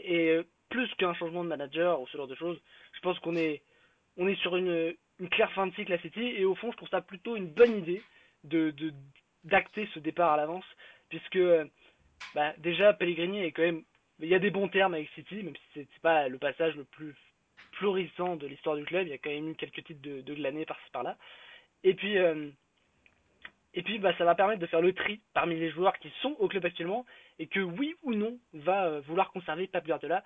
Et plus qu'un changement de manager ou ce genre de choses, je pense qu'on est, on est sur une, une claire fin de cycle à City. Et au fond, je trouve ça plutôt une bonne idée de d'acter ce départ à l'avance, puisque bah, déjà Pellegrini est quand même, il y a des bons termes avec City, même si c'est pas le passage le plus florissant de l'histoire du club. Il y a quand même eu quelques titres de, de glané par-ci par-là. Et puis, euh, et puis bah, ça va permettre de faire le tri parmi les joueurs qui sont au club actuellement et que oui ou non va euh, vouloir conserver Pep Guardiola.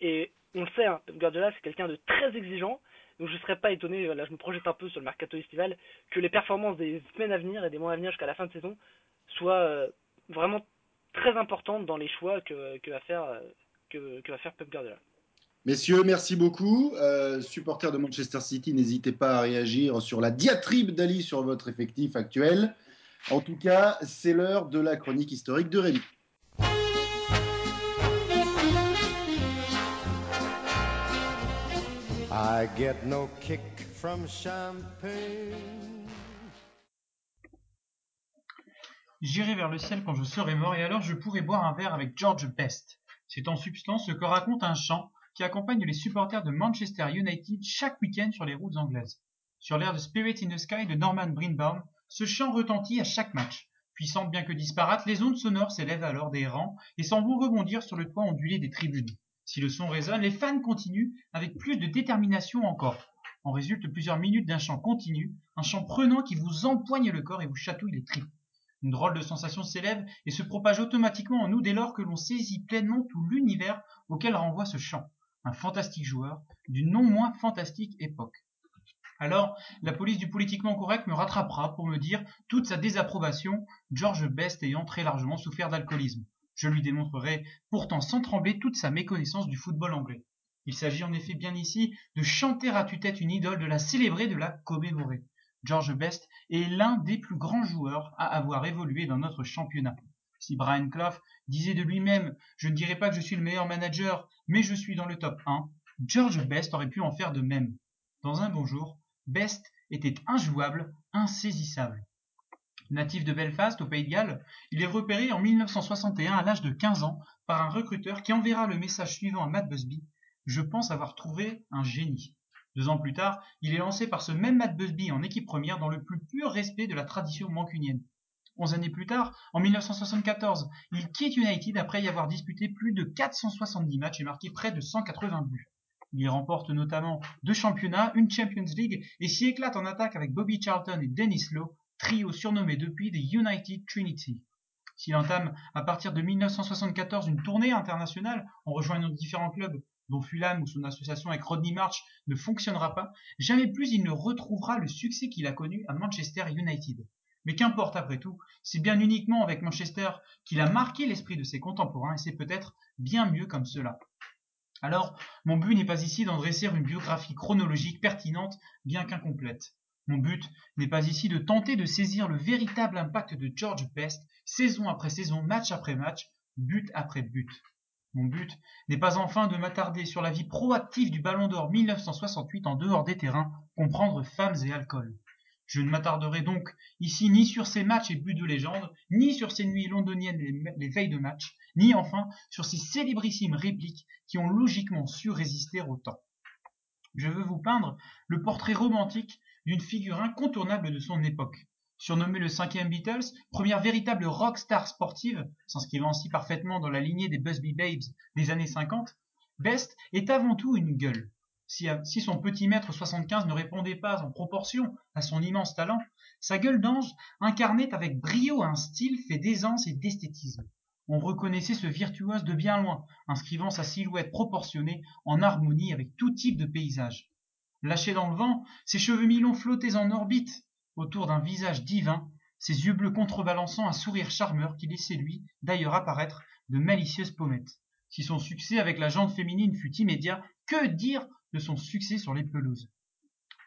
Et on le sait, hein, Pep Guardiola c'est quelqu'un de très exigeant. Donc je ne serais pas étonné, là je me projette un peu sur le mercato estival, que les performances des semaines à venir et des mois à venir jusqu'à la fin de saison soient euh, vraiment très importante dans les choix que, que va faire que, que va faire Pep Guardiola. Messieurs, merci beaucoup. Euh, supporters de Manchester City, n'hésitez pas à réagir sur la diatribe d'Ali sur votre effectif actuel. En tout cas, c'est l'heure de la chronique historique de Rémi. I get no kick from champagne. J'irai vers le ciel quand je serai mort et alors je pourrai boire un verre avec George Best. C'est en substance ce que raconte un chant qui accompagne les supporters de Manchester United chaque week-end sur les routes anglaises. Sur l'air de Spirit in the Sky de Norman Greenbaum, ce chant retentit à chaque match. Puissantes bien que disparates, les ondes sonores s'élèvent alors des rangs et s'en vont rebondir sur le toit ondulé des tribunes. Si le son résonne, les fans continuent avec plus de détermination encore. En résulte plusieurs minutes d'un chant continu, un chant prenant qui vous empoigne le corps et vous chatouille les tripes. Une drôle de sensation s'élève et se propage automatiquement en nous dès lors que l'on saisit pleinement tout l'univers auquel renvoie ce chant un fantastique joueur d'une non moins fantastique époque. Alors, la police du politiquement correct me rattrapera pour me dire toute sa désapprobation, George Best ayant très largement souffert d'alcoolisme. Je lui démontrerai pourtant sans trembler toute sa méconnaissance du football anglais. Il s'agit en effet bien ici de chanter à tue-tête une idole, de la célébrer, de la commémorer. George Best est l'un des plus grands joueurs à avoir évolué dans notre championnat. Si Brian Clough disait de lui-même Je ne dirais pas que je suis le meilleur manager, mais je suis dans le top 1, George Best aurait pu en faire de même. Dans un bon jour, Best était injouable, insaisissable. Natif de Belfast, au Pays de Galles, il est repéré en 1961 à l'âge de 15 ans par un recruteur qui enverra le message suivant à Matt Busby Je pense avoir trouvé un génie. Deux ans plus tard, il est lancé par ce même Matt Busby en équipe première dans le plus pur respect de la tradition mancunienne. Onze années plus tard, en 1974, il quitte United après y avoir disputé plus de 470 matchs et marqué près de 180 buts. Il remporte notamment deux championnats, une Champions League et s'y éclate en attaque avec Bobby Charlton et Dennis Lowe, trio surnommé depuis des United Trinity. S'il entame à partir de 1974 une tournée internationale en rejoignant différents clubs dont Fulham ou son association avec Rodney March ne fonctionnera pas, jamais plus il ne retrouvera le succès qu'il a connu à Manchester United. Mais qu'importe après tout, c'est bien uniquement avec Manchester qu'il a marqué l'esprit de ses contemporains et c'est peut-être bien mieux comme cela. Alors, mon but n'est pas ici d'en dresser une biographie chronologique pertinente, bien qu'incomplète. Mon but n'est pas ici de tenter de saisir le véritable impact de George Best, saison après saison, match après match, but après but. Mon but n'est pas enfin de m'attarder sur la vie proactive du Ballon d'Or 1968 en dehors des terrains, comprendre femmes et alcool. Je ne m'attarderai donc ici ni sur ces matchs et buts de légende, ni sur ces nuits londoniennes les, veilles de match, ni enfin sur ces célébrissimes répliques qui ont logiquement su résister au temps. Je veux vous peindre le portrait romantique d'une figure incontournable de son époque. Surnommé le cinquième Beatles, première véritable rockstar sportive, s'inscrivant ainsi parfaitement dans la lignée des Busby Babes des années 50, Best est avant tout une gueule, euh, si, son petit mètre 75 ne répondait pas en proportion à son immense talent, sa gueule d'ange incarnait avec brio un style fait d'aisance et d'esthétisme. On reconnaissait ce virtuose de bien loin, inscrivant sa silhouette proportionnée en harmonie avec tout type de paysage. Lâché dans le vent, ses cheveux mi-longs flottaient en orbite autour d'un visage divin, ses yeux bleus contrebalançant un sourire charmeur qui laissait lui d'ailleurs apparaître de malicieuses pommettes. Si son succès avec la jante féminine fut immédiat, que dire de son succès sur les pelouses?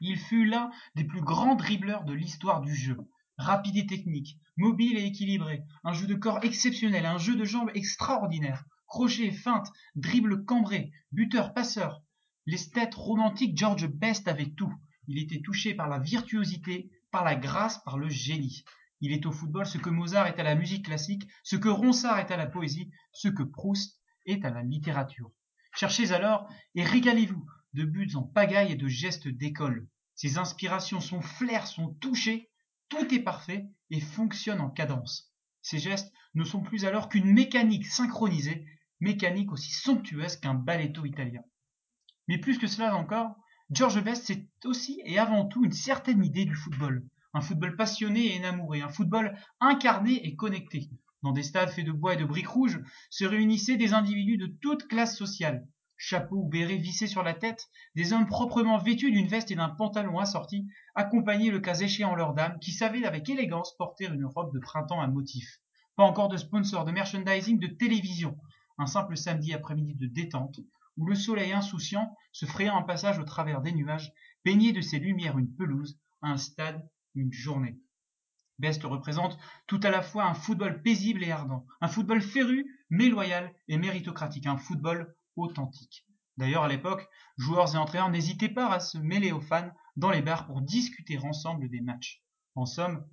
Il fut l'un des plus grands dribbleurs de l'histoire du jeu. Rapide et technique, mobile et équilibré, un jeu de corps exceptionnel, un jeu de jambes extraordinaire, crochet, feinte, dribble cambré, buteur, passeur. L'esthète romantique George Best avait tout. Il était touché par la virtuosité, par la grâce, par le génie. Il est au football ce que Mozart est à la musique classique, ce que Ronsard est à la poésie, ce que Proust est à la littérature. Cherchez alors et régalez-vous de buts en pagaille et de gestes d'école. Ses inspirations, son flair sont touchés, tout est parfait et fonctionne en cadence. Ses gestes ne sont plus alors qu'une mécanique synchronisée, mécanique aussi somptueuse qu'un balletto italien. Mais plus que cela encore, George Best c'est aussi et avant tout une certaine idée du football. Un football passionné et énamouré, un football incarné et connecté. Dans des stades faits de bois et de briques rouges se réunissaient des individus de toute classe sociale, chapeau ou béret vissé sur la tête, des hommes proprement vêtus d'une veste et d'un pantalon assorti, accompagnaient le cas échéant leurs dames, qui savaient avec élégance porter une robe de printemps à motifs. Pas encore de sponsors, de merchandising, de télévision. Un simple samedi après-midi de détente, où le soleil insouciant se frayant un passage au travers des nuages, peignait de ses lumières une pelouse, un stade, une journée. Best représente tout à la fois un football paisible et ardent, un football féru, mais loyal et méritocratique, un football authentique. D'ailleurs, à l'époque, joueurs et entraîneurs n'hésitaient pas à se mêler aux fans dans les bars pour discuter ensemble des matchs. En somme,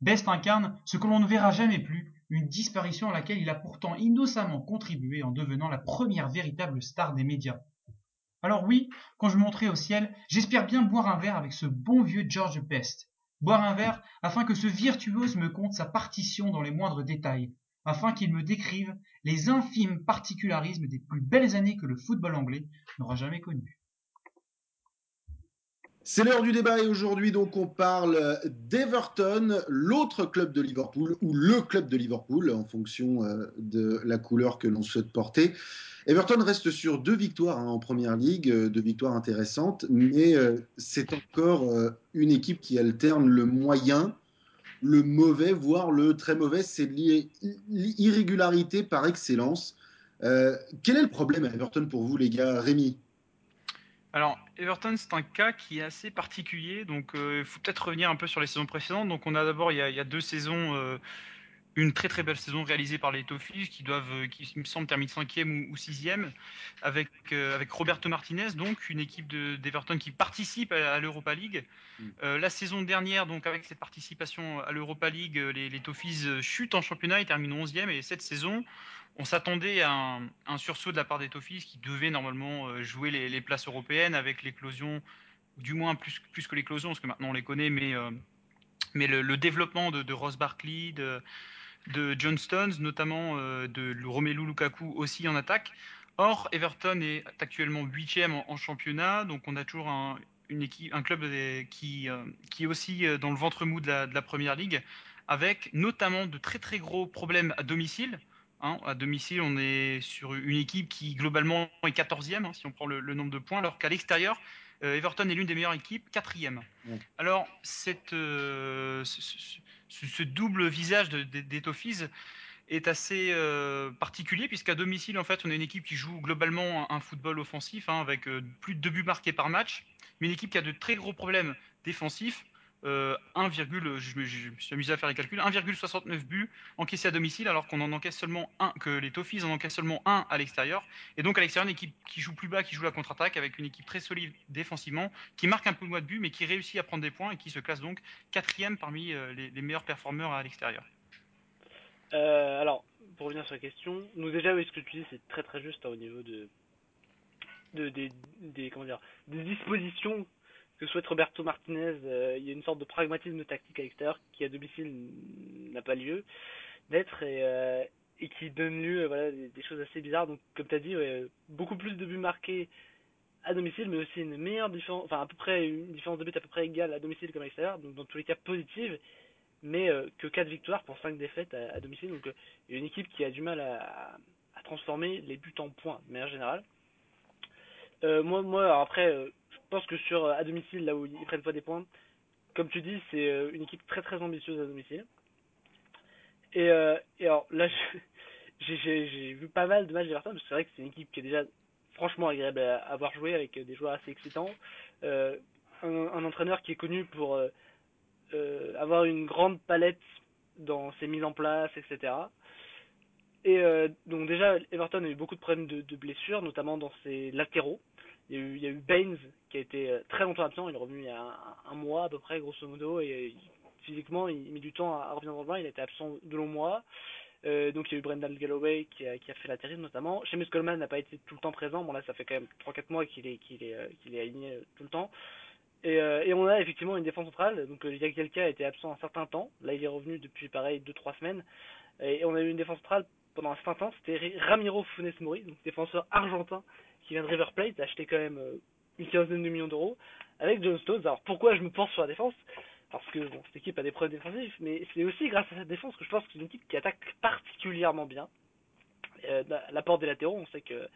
Best incarne ce que l'on ne verra jamais plus, une disparition à laquelle il a pourtant innocemment contribué en devenant la première véritable star des médias. Alors oui, quand je monterai au ciel, j'espère bien boire un verre avec ce bon vieux George Best. Boire un verre afin que ce virtuose me conte sa partition dans les moindres détails, afin qu'il me décrive les infimes particularismes des plus belles années que le football anglais n'aura jamais connues. C'est l'heure du débat et aujourd'hui donc on parle d'Everton, l'autre club de Liverpool ou le club de Liverpool en fonction euh, de la couleur que l'on souhaite porter. Everton reste sur deux victoires hein, en première ligue, euh, deux victoires intéressantes, mais euh, c'est encore une équipe qui alterne le moyen, le mauvais, voire le très mauvais. C'est l'irrégularité par excellence. quel est le problème à Everton pour vous les gars? Rémi? Alors, Everton, c'est un cas qui est assez particulier, donc euh, il faut peut-être revenir un peu sur les saisons précédentes. Donc, on a d'abord, il, y a deux saisons, euh, une très très belle saison réalisée par les Toffees, qui doivent, euh, qui me semble, terminer cinquième ou, sixième, avec, avec Roberto Martinez, donc une équipe d'Everton qui participe à, l'Europa League. Mm. la saison dernière, donc avec cette participation à l'Europa League, les, les Toffees chutent en championnat et terminent 11e, et cette saison, on s'attendait à un, sursaut de la part des Toffees qui devaient normalement euh, jouer les, places européennes avec l'éclosion, du moins plus, que l'éclosion, parce que maintenant on les connaît, mais, euh, le, développement de, Ross Barkley, de, de notamment euh, de Romelu Lukaku aussi en attaque. Or, Everton est actuellement 8 en, en, championnat, donc on a toujours un, une équipe, un club qui, qui est aussi dans le ventre mou de la, de la première ligue, avec notamment de très très gros problèmes à domicile. Hein, à domicile, on est sur une équipe qui globalement est 14e, hein, si on prend le, nombre de points, alors qu'à l'extérieur, euh, Everton est l'une des meilleures équipes, 4e. Alors, cette, euh, ce, double visage des Toffees est assez euh, particulier, puisqu'à domicile, en fait, on a une équipe qui joue globalement un, football offensif, hein, avec plus de deux buts marqués par match, mais une équipe qui a de très gros problèmes défensifs, 1, euh, je me, suis amusé à faire les calculs, 1,69 buts encaissés à domicile alors qu'on en encaisse seulement un, que les Toffees en encaissent seulement un à l'extérieur. Et donc à l'extérieur, une équipe qui joue plus bas, qui joue la contre-attaque avec une équipe très solide défensivement, qui marque un peu moins de buts mais qui réussit à prendre des points et qui se classe donc quatrième parmi euh, les, meilleurs performeurs à l'extérieur. Euh, alors, pour revenir sur la question, nous déjà, oui, ce que tu dis, c'est très très juste hein, au niveau de, de des, comment dire, des dispositions que souhaite Roberto Martinez, euh, il y a une sorte de pragmatisme tactique à l'extérieur qui à domicile n'a pas lieu d'être et, euh, qui donne lieu voilà, des, choses assez bizarres. Donc comme tu as dit, beaucoup plus de buts marqués à domicile, mais aussi une meilleure différence, enfin à peu près une différence de but à peu près égale à domicile comme à l'extérieur, donc dans tous les cas positive, mais euh, que 4 victoires pour 5 défaites à, domicile. Donc a une équipe qui a du mal à, à transformer les buts en points de manière générale. moi, moi après, pense que sur euh, à domicile, là où ils prennent pas des points, comme tu dis, c'est euh, une équipe très très ambitieuse à domicile. Et, euh, alors là, j'ai vu pas mal de matchs d'Everton, parce que c'est vrai que c'est une équipe qui est déjà franchement agréable à avoir joué avec des joueurs assez excitants. un, entraîneur qui est connu pour avoir une grande palette dans ses mises en place, etc. Et donc déjà, Everton a eu beaucoup de problèmes de blessures, notamment dans ses latéraux. Il y, a eu, Baines qui a été euh, très longtemps absent, il est revenu il y a un, mois à peu près, grosso modo, et physiquement il, met du temps à, revenir dans le bain, il a été absent de longs mois. Euh, donc il y a eu Brendan Galloway qui a, fait l'intérim notamment. Seamus Coleman n'a pas été tout le temps présent, bon là ça fait quand même 3-4 mois qu'il est, qu'il est, euh, est aligné tout le temps. Et, on a effectivement une défense centrale, donc il y a quelqu'un a été absent un certain temps, là il est revenu depuis pareil 2-3 semaines, et, on a eu une défense centrale pendant un certain temps, c'était Ramiro Funes Mori, donc défenseur argentin qui vient de River Plate, acheté quand même euh, une quinzaine de millions d'euros, avec John Stones. Alors pourquoi je me pense sur la défense? Parce que bon, cette équipe a des problèmes défensifs, mais c'est aussi grâce à cette défense que je pense que c'est une équipe qui attaque particulièrement bien. Euh, L'apport des latéraux, on sait que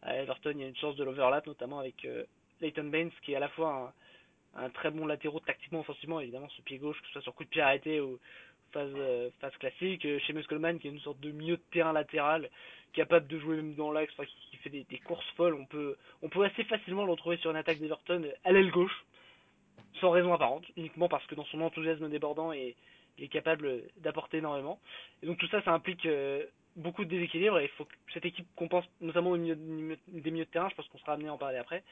à Everton il y a une chance de l'overlap, notamment avec euh, Leighton Baines qui est à la fois un, très bon latéraux tactiquement, offensivement, évidemment ce pied gauche, que ce soit sur coup de pied arrêté ou, phase, euh, phase classique. Euh, Seamus Coleman qui est une sorte de milieu de terrain latéral, capable de jouer même dans l'axe, qui, fait des, des courses folles. On peut, assez facilement le retrouver sur une attaque d'Everton à l'aile gauche, sans raison apparente, uniquement parce que dans son enthousiasme débordant, il est capable d'apporter énormément. Et donc tout ça, ça implique euh, beaucoup de déséquilibre et il faut que cette équipe compense notamment au milieu, des milieux de terrain, je pense qu'on sera amené à en parler après.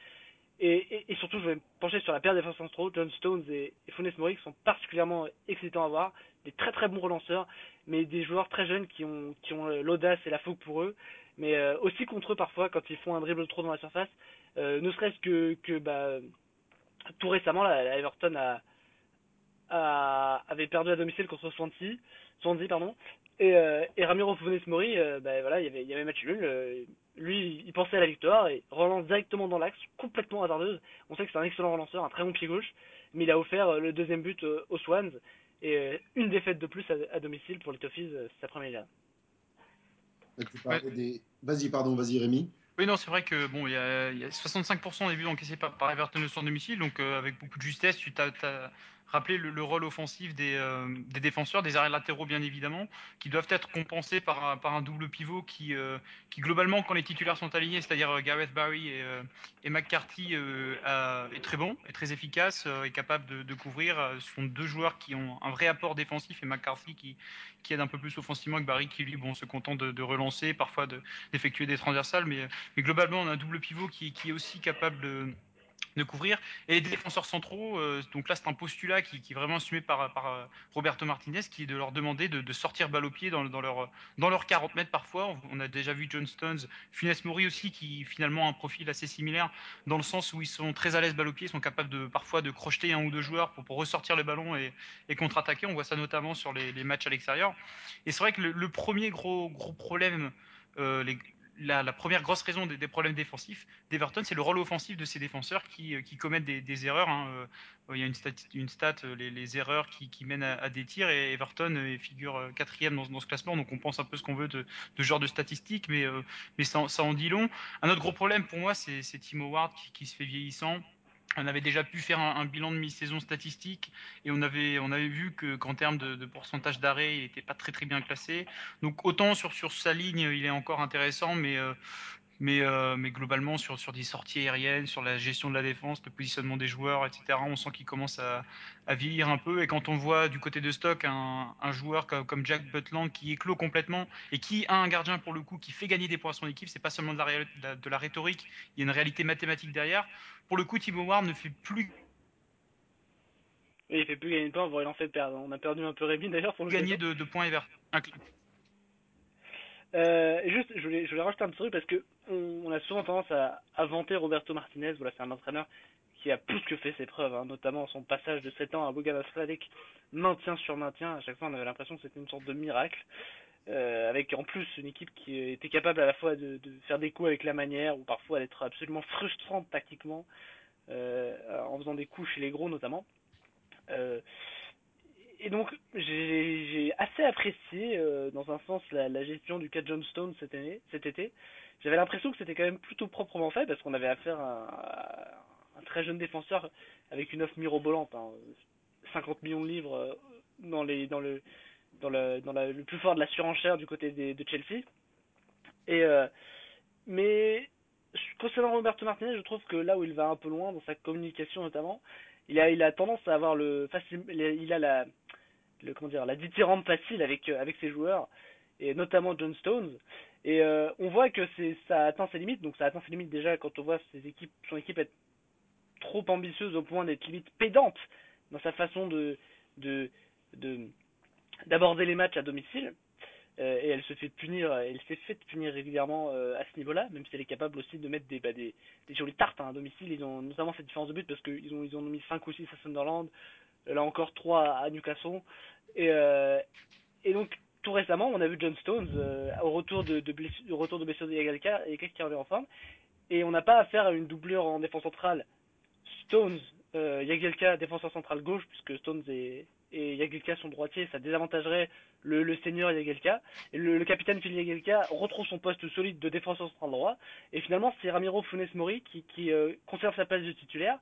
Et, surtout, je vais me pencher sur la paire défense centraux, John Stones et, et Funes Mori, sont particulièrement excitants à voir, des très très bons relanceurs, mais des joueurs très jeunes qui ont, qui ont l'audace et la fougue pour eux, mais euh, aussi contre eux parfois quand ils font un dribble trop dans la surface, euh, ne serait-ce que, que bah, tout récemment, là, Everton a, avait perdu à domicile contre Swansea, Swansea pardon, et, euh, Ramiro Funes Mori, euh, bah, voilà, il y avait, il avait match nul. Euh, lui, il pensait à la victoire et relance directement dans l'axe, complètement hasardeuse. On sait que c'est un excellent relanceur, un très bon pied gauche, mais il a offert euh, le deuxième but euh, aux Swans et euh, une défaite de plus à, à domicile pour les Toffees, c'est sa première ouais. des... Vas-y, pardon, vas-y Rémi. Oui, non, c'est vrai que bon, il y a, y a 65% des buts encaissés par, par Everton sur domicile, donc euh, avec beaucoup de justesse, tu t'as, rappeler le, le, rôle offensif des, euh, défenseurs, des arrêts latéraux bien évidemment, qui doivent être compensés par, un double pivot qui, euh, qui globalement, quand les titulaires sont alignés, c'est-à-dire euh, Gareth Barry et, McCarthy, est très bon, est très efficace, est capable de, couvrir. Ce sont deux joueurs qui ont un vrai apport défensif et McCarthy qui, aide un peu plus offensivement que Barry qui lui bon, se contente de, relancer, parfois d'effectuer de, des transversales, mais, mais globalement on a un double pivot qui, qui est aussi capable de de couvrir. Et les défenseurs centraux, euh, donc là c'est un postulat qui, qui, est vraiment assumé par, euh, Roberto Martinez, qui est de leur demander de, sortir balle au pied dans, leur, dans leurs 40 mètres parfois. On, a déjà vu John Stones, Funes Mori aussi, qui finalement a un profil assez similaire, dans le sens où ils sont très à l'aise balle au pied, ils sont capables de, parfois de crocheter un ou deux joueurs pour, ressortir le ballon et, contre-attaquer. On voit ça notamment sur les, matchs à l'extérieur. Et c'est vrai que le, le, premier gros, gros problème, euh, les, la, première grosse raison des, problèmes défensifs d'Everton, c'est le rôle offensif de ces défenseurs qui, euh, qui commettent des, erreurs. Hein. Euh, il y a une stat, euh, les, erreurs qui, mènent à, des tirs, et Everton figure quatrième dans, ce classement, donc on pense un peu ce qu'on veut de, genre de statistiques, mais, ça, en dit long. Un autre gros problème pour moi, c'est Timo Ward qui se fait vieillissant on avait déjà pu faire un, bilan de mi-saison statistique et on avait, vu que, qu'en termes de, pourcentage d'arrêt, il n'était pas très très bien classé. Donc autant sur, sur sa ligne, il est encore intéressant, mais, euh, mais, euh, mais globalement sur, sur des sorties aériennes, sur la gestion de la défense, le positionnement des joueurs, etc., on sent qu'il commence à, à vieillir un peu. Et quand on voit du côté de stock un, un joueur comme, comme, Jack Butland qui éclot complètement et qui a un gardien pour le coup qui fait gagner des points à son équipe, c'est pas seulement de la, de la, de la rhétorique, il y a une réalité mathématique derrière pour le coup, Thibaut Ward ne fait plus. Oui, il fait plus gagner de points, voire il en fait perdre. On a perdu un peu Rémi d'ailleurs pour le gagner de, de, points et vers. Euh, juste, je voulais, je voulais rajouter un petit truc parce que on, a souvent tendance à, à, vanter Roberto Martinez. Voilà, c'est un entraîneur qui a plus que fait ses preuves, hein, notamment son passage de 7 ans à Bogana Sladek, maintien sur maintien. À chaque fois, on avait l'impression que c'était une sorte de miracle. Euh, avec en plus une équipe qui était capable à la fois de, faire des coups avec la manière ou parfois d'être absolument frustrante tactiquement euh, en faisant des coups chez les gros notamment. Et donc j'ai assez apprécié euh, dans un sens la, gestion du cas John Stone cette année, cet été. J'avais l'impression que c'était quand même plutôt proprement fait parce qu'on avait affaire à, un très jeune défenseur avec une offre mirobolante, hein, 50 millions de livres dans les dans le dans le, dans la, le plus fort de la surenchère du côté des, de Chelsea. Et euh, mais concernant Roberto Martinez, je trouve que là où il va un peu loin dans sa communication notamment, il a il a tendance à avoir le facile, il a la le comment dire la dithyrambe facile avec avec ses joueurs et notamment John Stones. Et euh, on voit que ça atteint ses limites. Donc ça atteint ses limites déjà quand on voit ses équipes son équipe être trop ambitieuse au point d'être limite pédante dans sa façon de de de d'aborder les matchs à domicile. Euh, et elle se fait punir, elle s'est fait punir régulièrement euh, à ce niveau-là, même si elle est capable aussi de mettre des, bah, des jolies tartes hein, à domicile. Ils ont notamment cette différence de but parce qu'ils ont, ils ont mis 5 ou 6 à Sunderland, là encore 3 à Newcastle. Et, euh, et donc, tout récemment, on a vu John Stones euh, au retour de, de, blessure, retour de blessure de Yagalka, et qui revient en forme? Et on n'a pas affaire à une doublure en défense centrale. Stones, euh, Yagelka, défenseur central gauche, puisque Stones est, et Yagelka son droitier, ça désavantagerait le, le senior Yagelka. Et le, capitaine Phil Yagelka retrouve son poste solide de défenseur central droit. Et finalement, c'est Ramiro Funes Mori qui, qui euh, conserve sa place de titulaire.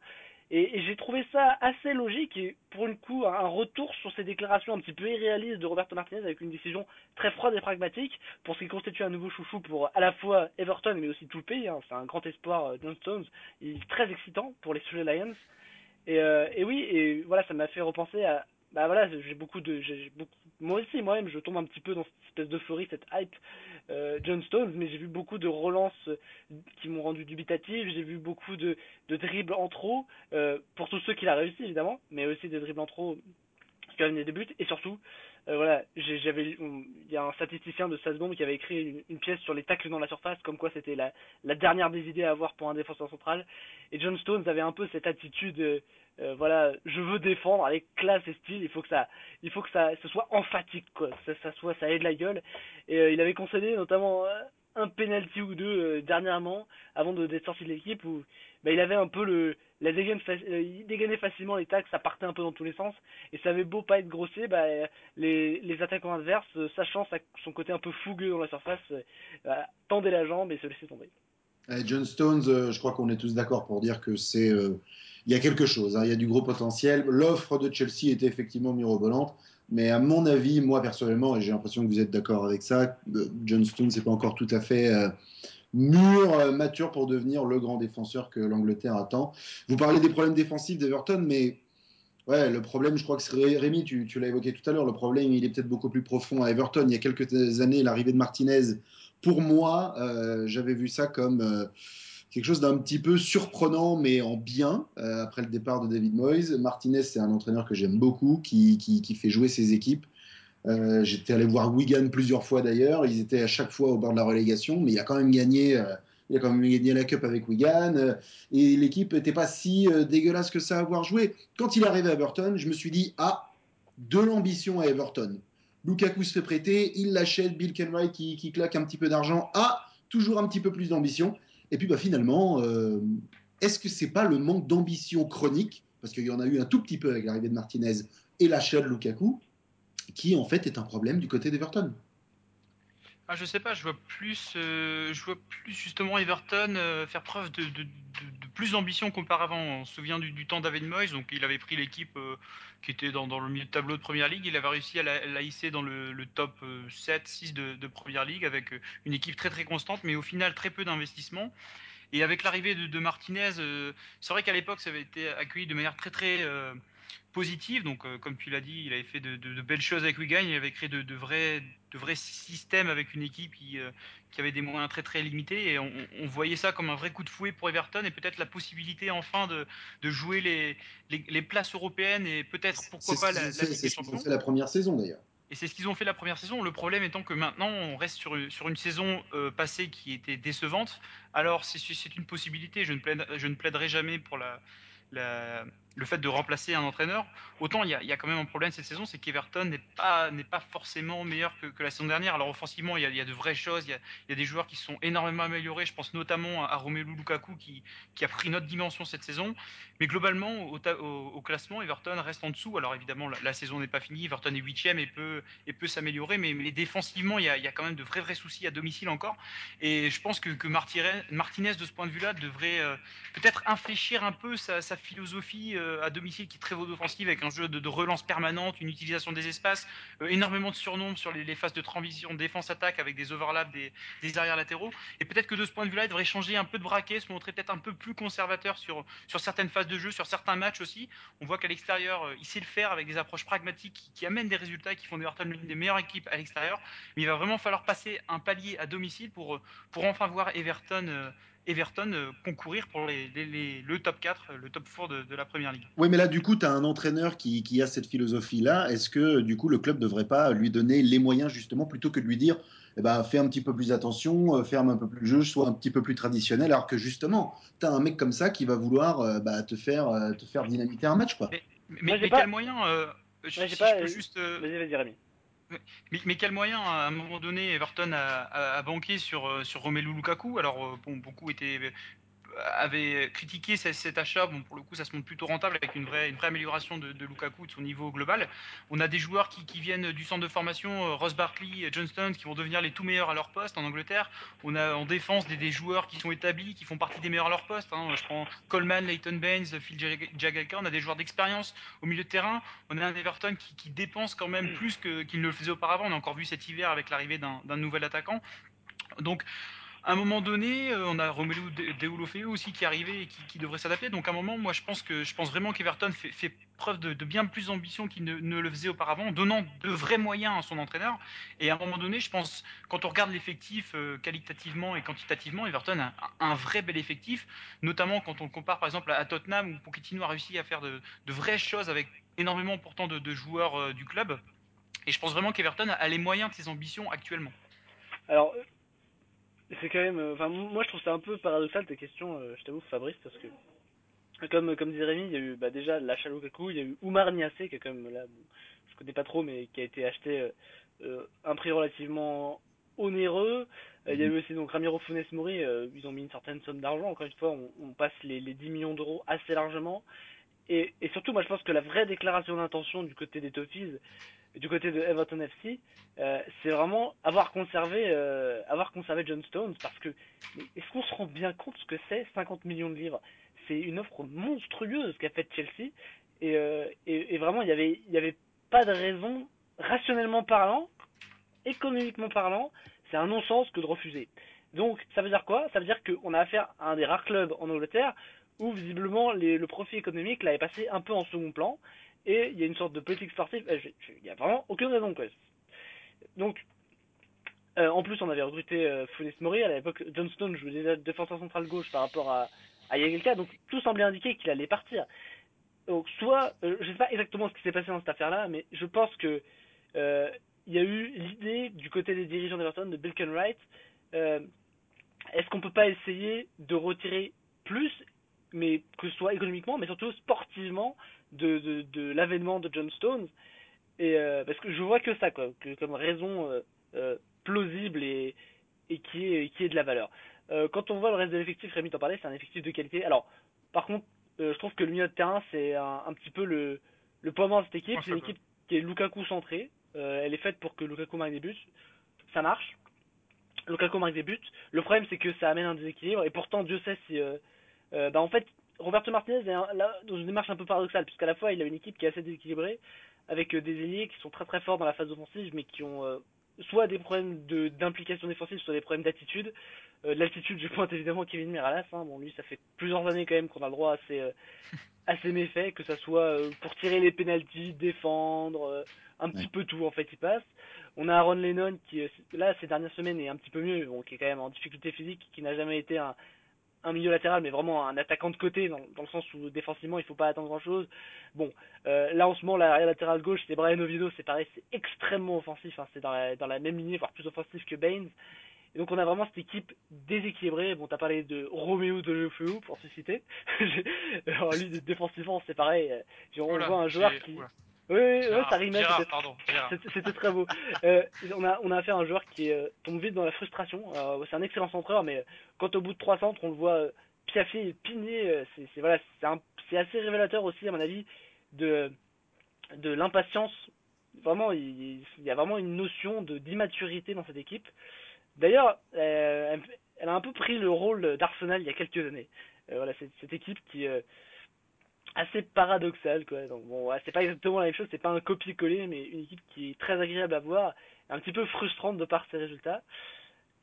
Et, j'ai trouvé ça assez logique et pour le coup un retour sur ces déclarations un petit peu irréalistes de Roberto Martinez avec une décision très froide et pragmatique pour ce qui constitue un nouveau chouchou pour à la fois Everton mais aussi tout le pays. Hein. C'est un grand espoir euh, John Stones. Il est très excitant pour les Surrey Lions. Et, euh, et oui, et voilà, ça m'a fait repenser à, bah voilà, j'ai beaucoup de, j'ai beaucoup, moi aussi, moi-même, je tombe un petit peu dans cette espèce d'euphorie, cette hype euh, John Stones, mais j'ai vu beaucoup de relances euh, qui m'ont rendu dubitatif, j'ai vu beaucoup de, de dribbles en trop, euh, pour tous ceux qui l'a réussi évidemment, mais aussi des dribbles en trop qui avaient des buts, et surtout, voilà, j'avais, il y a un statisticien de Salzbourg qui avait écrit une, une pièce sur les tacles dans la surface, comme quoi c'était la, la dernière des idées à avoir pour un défenseur central, et John Stones avait un peu cette attitude, euh, voilà, je veux défendre avec classe et style, il faut que ça, il faut que ça, ce soit emphatique quoi, ça, soit, ça ait de la gueule. Et euh, il avait concédé notamment euh, un penalty ou deux dernièrement, avant de d'être sorti de l'équipe où, bah, il avait un peu le, la dégaine, il dégainait facilement les tacles, ça partait un peu dans tous les sens. Et ça avait beau pas être grossier, bah, les, les attaquants adverses, sachant sa- son côté un peu fougueux dans la surface, bah, tendaient la jambe et se laissaient tomber. Eh, John Stones, euh, je crois qu'on est tous d'accord pour dire que c'est, euh, il y a quelque chose, hein, il y a du gros potentiel. L'offre de Chelsea était effectivement mirobolante, mais à mon avis, moi personnellement, et j'ai l'impression que vous êtes d'accord avec ça, euh, John Stones n'est pas encore tout à fait mûr, mature pour devenir le grand défenseur que l'Angleterre attend. Vous parlez des problèmes défensifs d'Everton, mais ouais, le problème, je crois que c'est Rémi, tu, tu l'as évoqué tout à l'heure, le problème, il est peut-être beaucoup plus profond à Everton. Il y a quelques années, l'arrivée de Martinez pour moi, euh, j'avais vu ça comme euh, quelque chose d'un petit peu surprenant, mais en bien, euh, après le départ de David Moyes. Martinez, c'est un entraîneur que j'aime beaucoup, qui, qui, fait jouer ses équipes. J'étais allé voir Wigan plusieurs fois d'ailleurs. Ils étaient à chaque fois au bord de la relégation, mais il a quand même gagné. il a quand même gagné la Cup avec Wigan et l'équipe n'était pas si dégueulasse que ça à avoir joué. Quand il est arrivé à Everton, je me suis dit ah de l'ambition à Everton. Lukaku se fait prêter, il l'achète, Bill Kenwright qui, claque un petit peu d'argent. Ah, toujours un petit peu plus d'ambition. Et puis bah, finalement, euh, est-ce que c'est pas le manque d'ambition chronique, parce qu'il y en a eu un tout petit peu avec l'arrivée de Martinez et l'achat de Lukaku, qui en fait est un problème du côté d'Everton? Ah, je sais pas, je vois plus, euh, justement Everton euh, faire preuve de plus d'ambition qu'auparavant. On se souvient du, temps David Moyes, donc il avait pris l'équipe euh, qui était dans, le milieu de tableau de Première Ligue, il avait réussi à la, hisser dans le, top 7, 6 de, Première Ligue avec euh, une équipe très très constante, mais au final très peu d'investissement. Et avec l'arrivée de, Martinez, euh, c'est vrai qu'à l'époque ça avait été accueilli de manière très très euh, positive. Donc, euh, comme tu l'as dit, il avait fait de, de, de, belles choses avec Wigan. Il avait créé de, de, vrais, de vrais systèmes avec une équipe qui, euh, qui avait des moyens très très limités. Et on, on, voyait ça comme un vrai coup de fouet pour Everton et peut-être la possibilité enfin de, de jouer les, les, les places européennes et peut-être pourquoi pas la, la Ligue des Champions. C'est fait la première saison d'ailleurs. Et c'est ce qu'ils ont fait la première saison. Le problème étant que maintenant, on reste sur, sur une saison euh, passée qui était décevante. Alors, c'est une possibilité. Je ne, plaide, je ne plaiderai jamais pour la, la, le fait de remplacer un entraîneur. Autant il y a, quand même un problème cette saison, c'est qu'Everton n'est pas, n'est pas forcément meilleur que, la saison dernière. Alors offensivement, il y a, de vraies choses, il y, a, des joueurs qui sont énormément améliorés. Je pense notamment à Romelu Lukaku qui, qui a pris une autre dimension cette saison. Mais globalement, au, classement, Everton reste en dessous. Alors évidemment, la, saison n'est pas finie. Everton est huitième et peut, et peut s'améliorer, mais, défensivement, il y, a, quand même de vrais vrais soucis à domicile encore. Et je pense que, Martinez, de ce point de vue-là, devrait euh, peut-être infléchir un peu sa, sa philosophie euh, à domicile qui est très offensive avec un jeu de, relance permanente, une utilisation des espaces, euh, énormément de surnombres sur les, phases de transition défense-attaque avec des overlaps des, arrières latéraux. Et peut-être que de ce point de vue-là, il devrait changer un peu de braquet, se montrer peut-être un peu plus conservateur sur, certaines phases de jeu, sur certains matchs aussi. On voit qu'à l'extérieur, euh, il sait le faire avec des approches pragmatiques qui, qui amènent des résultats et qui font d'Everton l'une des meilleures équipes à l'extérieur. Mais il va vraiment falloir passer un palier à domicile pour, pour enfin voir Everton. Euh, Everton euh, concourir pour les, les, les, le top 4, le top 4 de, de, la première ligue. Oui, mais là, du coup, tu as un entraîneur qui, qui a cette philosophie-là. Est-ce que, du coup, le club ne devrait pas lui donner les moyens, justement, plutôt que de lui dire eh ben, fais un petit peu plus attention, ferme un peu plus le jeu, sois un petit peu plus traditionnel, alors que justement, tu as un mec comme ça qui va vouloir euh, bah, te, faire, euh, te faire dynamiter un match. Quoi. Mais, mais, mais pas... quel moyen euh, je, si pas, je peux juste. Vas-y, vas-y, Rémi. Mais, quel moyen, à un moment donné, Everton a, banqué sur, sur Romelu Lukaku? Alors, bon, beaucoup étaient avait critiqué cet achat. Bon, pour le coup, ça se montre plutôt rentable avec une vraie, amélioration de, de Lukaku de son niveau global. On a des joueurs qui, viennent du centre de formation, euh, Ross Barkley, John Stones, qui vont devenir les tout meilleurs à leur poste en Angleterre. On a en défense des, joueurs qui sont établis, qui font partie des meilleurs à leur poste. Hein. Je prends Coleman, Leighton Baines, Phil Jagielka. On a des joueurs d'expérience au milieu de terrain. On a un Everton qui dépense quand même plus qu'il ne le faisait auparavant. On a encore vu cet hiver avec l'arrivée d'un nouvel attaquant. Donc, à un moment donné, euh, on a Romelu Deulofeu aussi qui est arrivé et qui, devrait s'adapter. Donc à un moment, moi je pense que je pense vraiment qu'Everton fait, fait, preuve de, bien plus d'ambition qu'il ne, le faisait auparavant, en donnant de vrais moyens à son entraîneur. Et à un moment donné, je pense, quand on regarde l'effectif euh, qualitativement et quantitativement, Everton a un, vrai bel effectif, notamment quand on compare par exemple à Tottenham où Pochettino a réussi à faire de, vraies choses avec énormément pourtant de, de joueurs euh, du club. Et je pense vraiment qu'Everton a les moyens de ses ambitions actuellement. Alors, c'est quand même. Enfin, moi je trouve ça un peu paradoxal tes questions, euh, je t'avoue, Fabrice, parce que. Comme, comme disait Rémi, il y a eu bah, déjà l'achat Lukaku, il y a eu Oumar Niasse, qui est quand même là, bon, je connais pas trop, mais qui a été acheté euh, euh, un prix relativement onéreux. Euh, il y a eu aussi donc Ramiro Funes Mori, euh, ils ont mis une certaine somme d'argent, encore une fois, on, on passe les, les 10 millions d'euros assez largement. Et, et, surtout, moi je pense que la vraie déclaration d'intention du côté des Toffees, du côté de Everton FC, euh, c'est vraiment avoir conservé, euh, John Stones parce que est-ce qu'on se rend bien compte ce que c'est 50 millions de livres? C'est une offre monstrueuse qu'a faite Chelsea et, euh, et, et, vraiment il y avait pas de raison rationnellement parlant, économiquement parlant, c'est un non-sens que de refuser. Donc ça veut dire quoi? Ça veut dire qu'on a affaire à un des rares clubs en Angleterre où visiblement le profit économique l'avait passé un peu en second plan et il y a une sorte de politique sportive, il n'y a vraiment aucune raison. Donc, euh, en plus on avait recruté euh, Funes Mori, à l'époque John Stone jouait déjà défenseur central gauche par rapport à, à Yagelka, donc tout semblait indiquer qu'il allait partir. Donc soit, euh, je sais pas exactement ce qui s'est passé dans cette affaire-là, mais je pense que euh, il y a eu l'idée du côté des dirigeants d'Everton de Bill Wright, est-ce qu'on peut pas essayer de retirer plus, mais que ce soit économiquement, mais surtout sportivement, de, de, de l'avènement de John Stones. Et euh, parce que je vois que ça quoi que comme raison euh, euh, plausible et et qui est qui est de la valeur. Quand on voit le reste de l'effectif Rémi t'en parlait c'est un effectif de qualité. Alors par contre je trouve que le milieu de terrain c'est un, un, petit peu le le point mort de cette équipe. C'est une équipe qui est Lukaku centrée. Elle est faite pour que Lukaku marque des buts. Ça marche. Lukaku marque des buts. Le problème c'est que ça amène un déséquilibre. Et pourtant Dieu sait si bah en fait Roberto Martinez est un, là, dans une démarche un peu paradoxale, puisqu'à la fois il a une équipe qui est assez déséquilibrée, avec euh, des ailiers qui sont très très forts dans la phase offensive, mais qui ont euh, soit des problèmes d'implication défensive, soit des problèmes d'attitude. Euh, de l'altitude, je pointe évidemment Kevin Miralas. Hein. Bon, lui, ça fait plusieurs années quand même qu'on a le droit à ses, euh, à méfaits, que ça soit pour tirer les pénalties, défendre, un petit ouais. peu tout en fait, il passe. On a Aaron Lennon qui, là, ces dernières semaines est un petit peu mieux, bon, qui est quand même en difficulté physique, qui n'a jamais été un, un milieu latéral, mais vraiment un attaquant de côté, dans, dans le sens où défensivement il faut pas attendre grand chose. Bon, euh, là en ce moment, l'arrière latéral gauche, c'est Brian Oviedo, c'est pareil, c'est extrêmement offensif, hein, c'est dans la, dans la même lignée, voire plus offensif que Baines. Et donc on a vraiment cette équipe déséquilibrée. Bon, t'as parlé de Roméo de Lefeu pour se citer. Alors lui, défensivement, c'est pareil. On voit un joueur qui. Oula. Oui, oui, ça rimait. C'était très beau. euh, on a on a affaire à un joueur qui euh, tombe vite dans la frustration. C'est un excellent centreur, mais quand au bout de trois centres, on le voit euh, piaffer et pigner, c'est voilà, assez révélateur aussi à mon avis de de l'impatience. Vraiment, il, il, y a vraiment une notion d'immaturité dans cette équipe. D'ailleurs, elle, elle, a un peu pris le rôle d'Arsenal il y a quelques années. voilà, cette équipe qui assez paradoxal quoi. Donc bon, c'est pas exactement la même chose, c'est pas un copier-coller, mais une équipe qui est très agréable à voir, un petit peu frustrante de par ses résultats.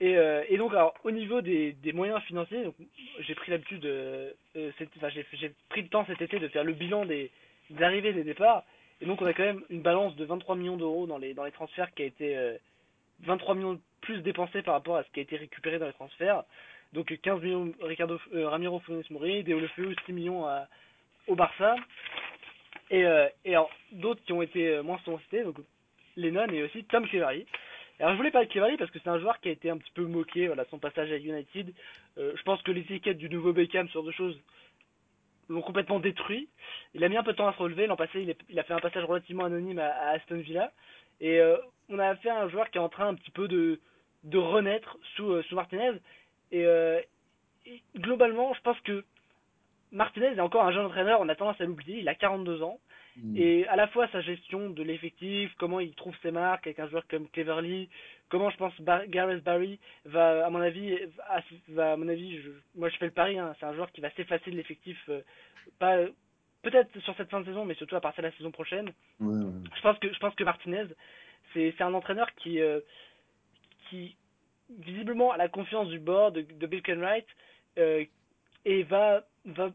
Et, euh, donc alors au niveau des, moyens financiers, j'ai pris l'habitude, euh, enfin, j'ai pris le temps cet été de faire le bilan des, arrivées et des départs. Et donc on a quand même une balance de 23 millions d'euros dans les dans les transferts qui a été euh, 23 millions plus dépensés par rapport à ce qui a été récupéré dans les transferts. Donc 15 millions Ricardo euh, Ramiro Funes Mori, Deulofeu 6 millions à au Barça. Et, euh, et d'autres qui ont été euh, moins souvent cités, donc Lennon et aussi Tom Cleverley. Alors je voulais parler de Cleverley parce que c'est un joueur qui a été un petit peu moqué, voilà, son passage à United. Euh, je pense que l'étiquette du nouveau Beckham sur deux choses l'ont complètement détruit. Il a mis un peu de temps à se relever. L'an passé, il, il, a fait un passage relativement anonyme à, Aston Villa. Et euh, on a à un joueur qui est en train un petit peu de, de renaître sous, sous Martinez. Et globalement, je pense que Martinez est encore un jeune entraîneur, on a tendance à l'oublier, il a 42 ans. Mm. Et à la fois sa gestion de l'effectif, comment il trouve ses marques avec un joueur comme Cleverly, comment je pense Bar Gareth Barry va, à mon avis, va- à mon avis, je- moi je fais le pari, hein, c'est un joueur qui va s'effacer de l'effectif, euh, pas peut-être sur cette fin de saison, mais surtout à partir de la saison prochaine. Ouais, ouais. Je pense que je pense que Martinez, c'est un entraîneur qui euh, qui visiblement a la confiance du board de, de Bill Kenwright euh, et va va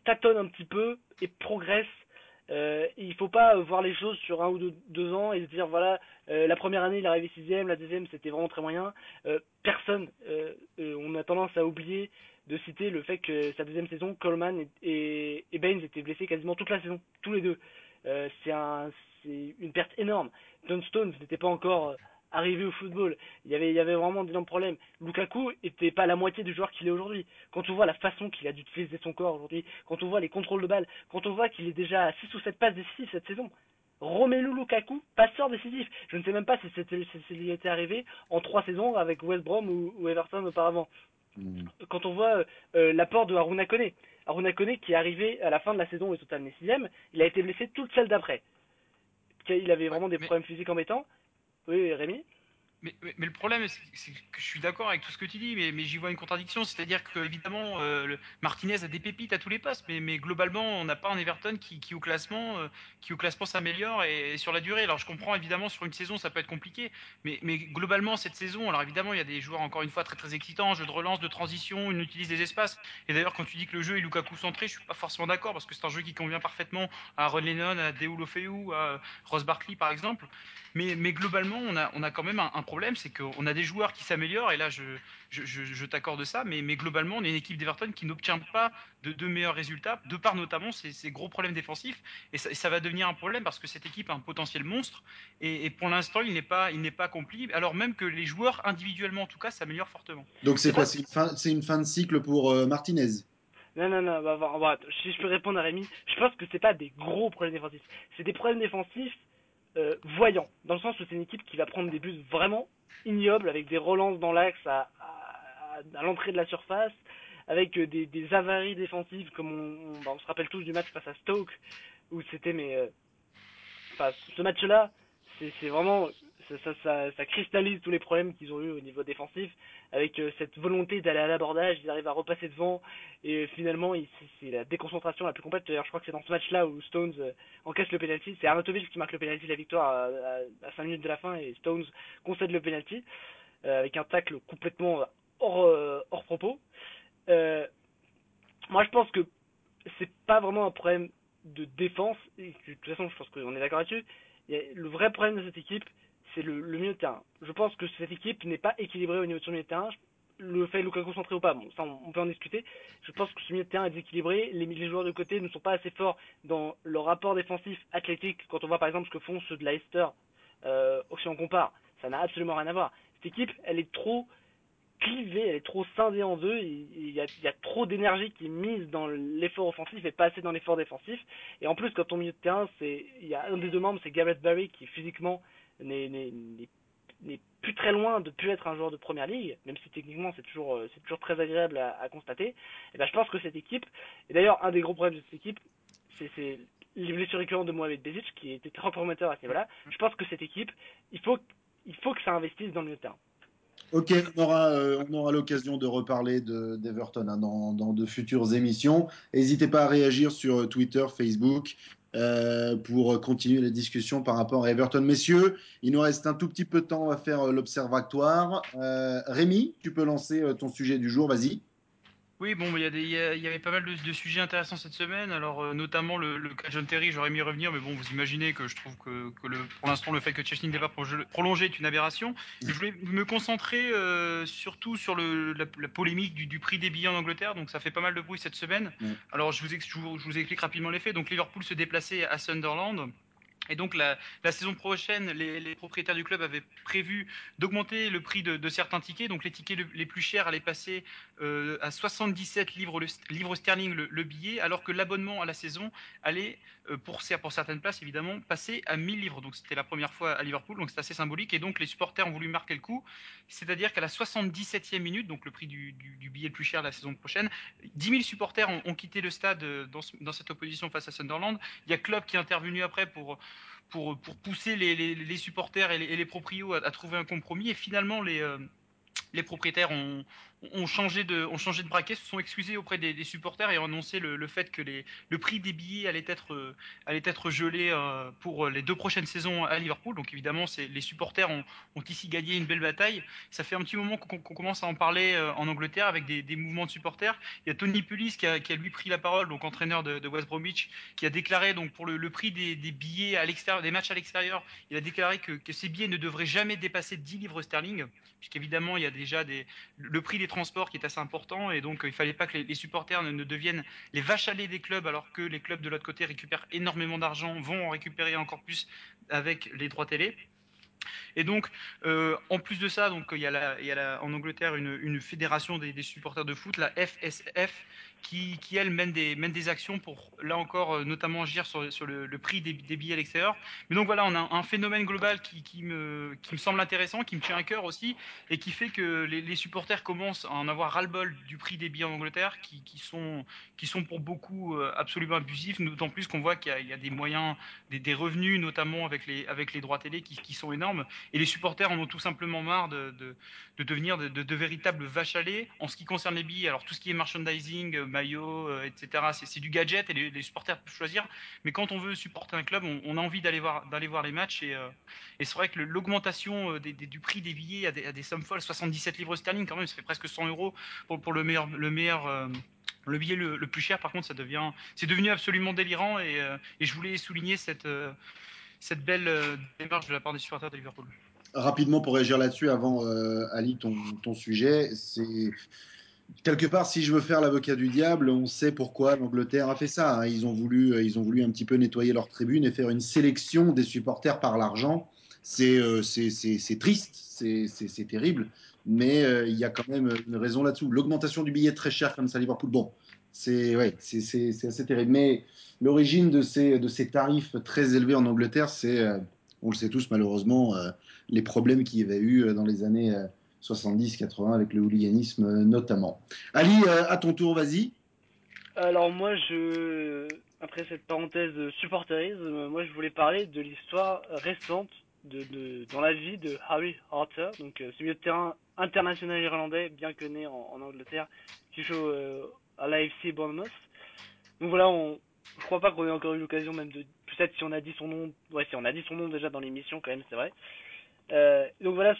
tâtonne un petit peu et progresse. Euh, il faut pas voir les choses sur un ou deux, ans et se dire voilà euh, la première année il est arrivé sixième, la deuxième c'était vraiment très moyen. Euh, personne, euh, euh, on a tendance à oublier de citer le fait que sa deuxième saison Coleman et, et, Baines étaient blessés quasiment toute la saison, tous les deux. Euh, c'est un, c'est une perte énorme. John n'était pas encore euh, arrivé au football. Il y avait, il y avait vraiment d'énormes problèmes. Lukaku était pas la moitié du joueur qu'il est aujourd'hui. Quand on voit la façon qu'il a d'utiliser son corps aujourd'hui, quand on voit les contrôles de balles, quand on voit qu'il est déjà à 6 ou 7 passes décisives cette saison. Romelu Lukaku, passeur décisif. Je ne sais même pas si c'était, si était arrivé en trois saisons avec West Brom ou, ou Everton auparavant Mm. quand on voit euh, l'apport de Haruna Kone. Haruna Kone qui est arrivé à la fin de la saison au total mais sixième, il a été blessé toute celle d'après. Il avait vraiment des mais- problèmes physiques embêtants. Oui, Rémi? Mais, le problème, c'est que je suis d'accord avec tout ce que tu dis, mais, j'y vois une contradiction. C'est-à-dire que évidemment, euh, Martinez a des pépites à tous les postes, mais, globalement, on n'a pas un Everton qui, au classement, euh, classement s'améliore et, sur la durée. Alors je comprends évidemment sur une saison, ça peut être compliqué, mais, globalement cette saison, alors évidemment, il y a des joueurs encore une fois très très excitants, jeu de relance, de transition, ils utilisent des espaces. Et d'ailleurs, quand tu dis que le jeu est Lukaku centré, je suis pas forcément d'accord parce que c'est un jeu qui convient parfaitement à Ron Lennon, à Deulofeu, à Ross Barkley par exemple. Mais, globalement, on a, on a quand même un, un problème, c'est qu'on a des joueurs qui s'améliorent, et là, je, je, je, je t'accorde ça, mais, mais globalement, on est une équipe d'Everton qui n'obtient pas de, de meilleurs résultats, de par notamment ces, ces gros problèmes défensifs, et ça, et ça va devenir un problème parce que cette équipe a un potentiel monstre, et, et pour l'instant, il n'est pas, il n'est pas accompli, alors même que les joueurs, individuellement en tout cas, s'améliorent fortement. Donc c'est quoi C'est une, fin- c'est une fin de cycle pour euh, Martinez Non, non, non, bah, bah, bah, si je peux répondre à Rémi, je pense que c'est pas des gros problèmes défensifs. C'est des problèmes défensifs euh, voyants, dans le sens où c'est une équipe qui va prendre des buts vraiment ignobles, avec des relances dans l'axe à, l'entrée de la surface, avec euh, des, avaries défensives, comme bah, on se rappelle tous du match face à Stoke, où c'était, mais... euh, ce match-là, c'est vraiment... Ça, cristallise tous les problèmes qu'ils ont eu au niveau défensif, avec euh, cette volonté d'aller à l'abordage, ils arrivent à repasser devant, et euh, finalement, c'est la déconcentration la plus complète. D'ailleurs, je crois que c'est dans ce match-là où Stones euh, encaisse le penalty. C'est Arnautovic qui marque le penalty de la victoire à, à, à 5 minutes de la fin et Stones concède le penalty euh, avec un tacle complètement hors, hors propos. Moi, je pense que c'est pas vraiment un problème de défense. De toute façon, je pense qu'on est d'accord là-dessus. Le vrai problème de cette équipe, c'est le, milieu de terrain. Je pense que cette équipe n'est pas équilibrée au niveau de son milieu de terrain. Le fait Lukaku centré ou pas, bon, ça on, peut en discuter. Je pense que ce milieu de terrain est déséquilibré. Les, les joueurs de côté ne sont pas assez forts dans leur rapport défensif athlétique. Quand on voit par exemple ce que font ceux de Leicester, euh, si on compare, ça n'a absolument rien à voir. Cette équipe, elle est trop clivée, elle est trop scindée en deux. Il il y a, il y a trop d'énergie qui est mise dans l'effort offensif et pas assez dans l'effort défensif. Et en plus, quand ton milieu de terrain, c'est, il y a un des deux membres, c'est Gareth Barry qui physiquement n'est, plus très loin de plus être un joueur de première ligue, même si techniquement c'est toujours, euh, c'est toujours très agréable à, à constater. Et ben, je pense que cette équipe, et d'ailleurs, un des gros problèmes de cette équipe, c'est, c'est les blessures récurrentes de Mohamed Bezic qui était très prometteur à ce niveau-là. Je pense que cette équipe, il faut, il faut que ça investisse dans le milieu de terrain. Ok, on aura, euh, on aura l'occasion de reparler de- d'Everton hein, dans, dans de futures émissions. N'hésitez pas à réagir sur Twitter, Facebook euh, pour continuer la discussion par rapport à Everton. Messieurs, il nous reste un tout petit peu de temps à faire euh, l'observatoire. Euh, Rémi, tu peux lancer ton sujet du jour, vas-y. Oui, bon, il y, a des- il y a- il y avait pas mal de, de sujets intéressants cette semaine. Alors, euh, notamment le, le cas de John Terry, j'aurais mis revenir, mais bon, vous imaginez que je trouve que, que le, pour l'instant, le fait que Chesney n'ait pas prolongé- est une aberration. Je voulais me concentrer euh, surtout sur le, la, la polémique du, du prix des billets en Angleterre. Donc, ça fait pas mal de bruit cette semaine. Mm. Alors, je vous, ex- je, vous, je vous explique rapidement les faits. Donc, Liverpool se déplaçait à Sunderland. Et donc la, la saison prochaine, les, les, propriétaires du club avaient prévu d'augmenter le prix de, de, certains tickets. Donc les tickets le, les plus chers allaient passer euh, à 77 livres, sterling le, le, billet, alors que l'abonnement à la saison allait, euh, pour, pour, certaines places évidemment, passer à 1000 livres. Donc c'était la première fois à Liverpool, donc c'est assez symbolique. Et donc les supporters ont voulu marquer le coup, c'est-à-dire qu'à la 77e minute, donc le prix du, billet le plus cher de la saison prochaine, 10 000 supporters ont, quitté le stade dans, dans, cette opposition face à Sunderland. Il y a Klopp qui est intervenu après pour pousser les, supporters et les, et proprios à, trouver un compromis. Et finalement, euh, les propriétaires ont, ont, changé de, ont changé de braquet, se sont excusés auprès des, des supporters et ont annoncé le, le fait que les, le prix des billets allait être, euh, allait être gelé euh, pour les deux prochaines saisons à Liverpool. Donc évidemment, les supporters ont, ont, ici gagné une belle bataille. Ça fait un petit moment qu'on qu commence à en parler euh, en Angleterre avec des, des, mouvements de supporters. Il y a Tony Pulis qui a, qui a lui pris la parole, donc entraîneur de, de West Bromwich, qui a déclaré donc pour le, le prix des, des, billets à l'extérieur, des matchs à l'extérieur, il a déclaré que, que, ces billets ne devraient jamais dépasser 10 livres sterling, puisqu'évidemment il y a déjà des, le prix des transports qui est assez important et donc euh, il fallait pas que les, supporters ne, ne, deviennent les vaches à lait des clubs alors que les clubs de l'autre côté récupèrent énormément d'argent, vont en récupérer encore plus avec les droits télé. Et donc, euh, en plus de ça, donc il y a, il y a en Angleterre une, une fédération des, supporters de foot, la FSF, qui, qui elle mène des, mène des actions pour là encore euh, notamment agir sur, sur le, prix des, billets à l'extérieur. Mais donc voilà, on a un phénomène global qui, qui, me, qui me semble intéressant, qui me tient à cœur aussi, et qui fait que les, supporters commencent à en avoir ras-le-bol du prix des billets en Angleterre, qui, qui, sont, qui sont pour beaucoup euh, absolument abusifs, d'autant plus qu'on voit qu'il y, y, a des moyens, des, des, revenus notamment avec les, avec les droits télé qui, qui sont énormes, et les supporters en ont tout simplement marre de, de, de devenir de, de, de, véritables vaches à lait. En ce qui concerne les billets, alors tout ce qui est merchandising, maillot, euh, etc. C'est du gadget et les, supporters peuvent choisir. Mais quand on veut supporter un club, on, a envie d'aller voir, d'aller voir les matchs. Et, euh, c'est vrai que l'augmentation euh, du prix des billets à des, sommes folles, 77 livres sterling quand même, ça fait presque 100 euros pour, le meilleur, le meilleur. Le billet le, plus cher, par contre, ça devient, c'est devenu absolument délirant et, je voulais souligner cette, belle démarche de la part des supporters de Liverpool. Rapidement pour réagir là-dessus, avant Ali ton sujet, c'est quelque part, si je veux faire l'avocat du diable, on sait pourquoi l'Angleterre a fait ça. Hein. Ils, ont voulu, ils ont voulu un petit peu nettoyer leur tribune et faire une sélection des supporters par l'argent. C'est euh, triste, c'est terrible, mais euh, il y a quand même une raison là-dessous. L'augmentation du billet très cher comme ça à Liverpool, bon, c'est ouais, assez terrible. Mais l'origine de ces, de ces tarifs très élevés en Angleterre, c'est, euh, on le sait tous malheureusement, euh, les problèmes qu'il y avait eu dans les années 70-80 avec le hooliganisme notamment. Ali, euh, à ton tour, vas-y. Alors moi, je, après cette parenthèse supporterisme, moi je voulais parler de l'histoire récente dans la vie de Harry Harter, donc euh, ce milieu de terrain international irlandais, bien que né en, en Angleterre, qui joue euh, à l'AFC Bournemouth. Donc voilà, on, je crois pas qu'on ait encore eu l'occasion même de, peut-être si on a dit son nom, ouais si on a dit son nom déjà dans l'émission quand même, c'est vrai. Euh, donc voilà,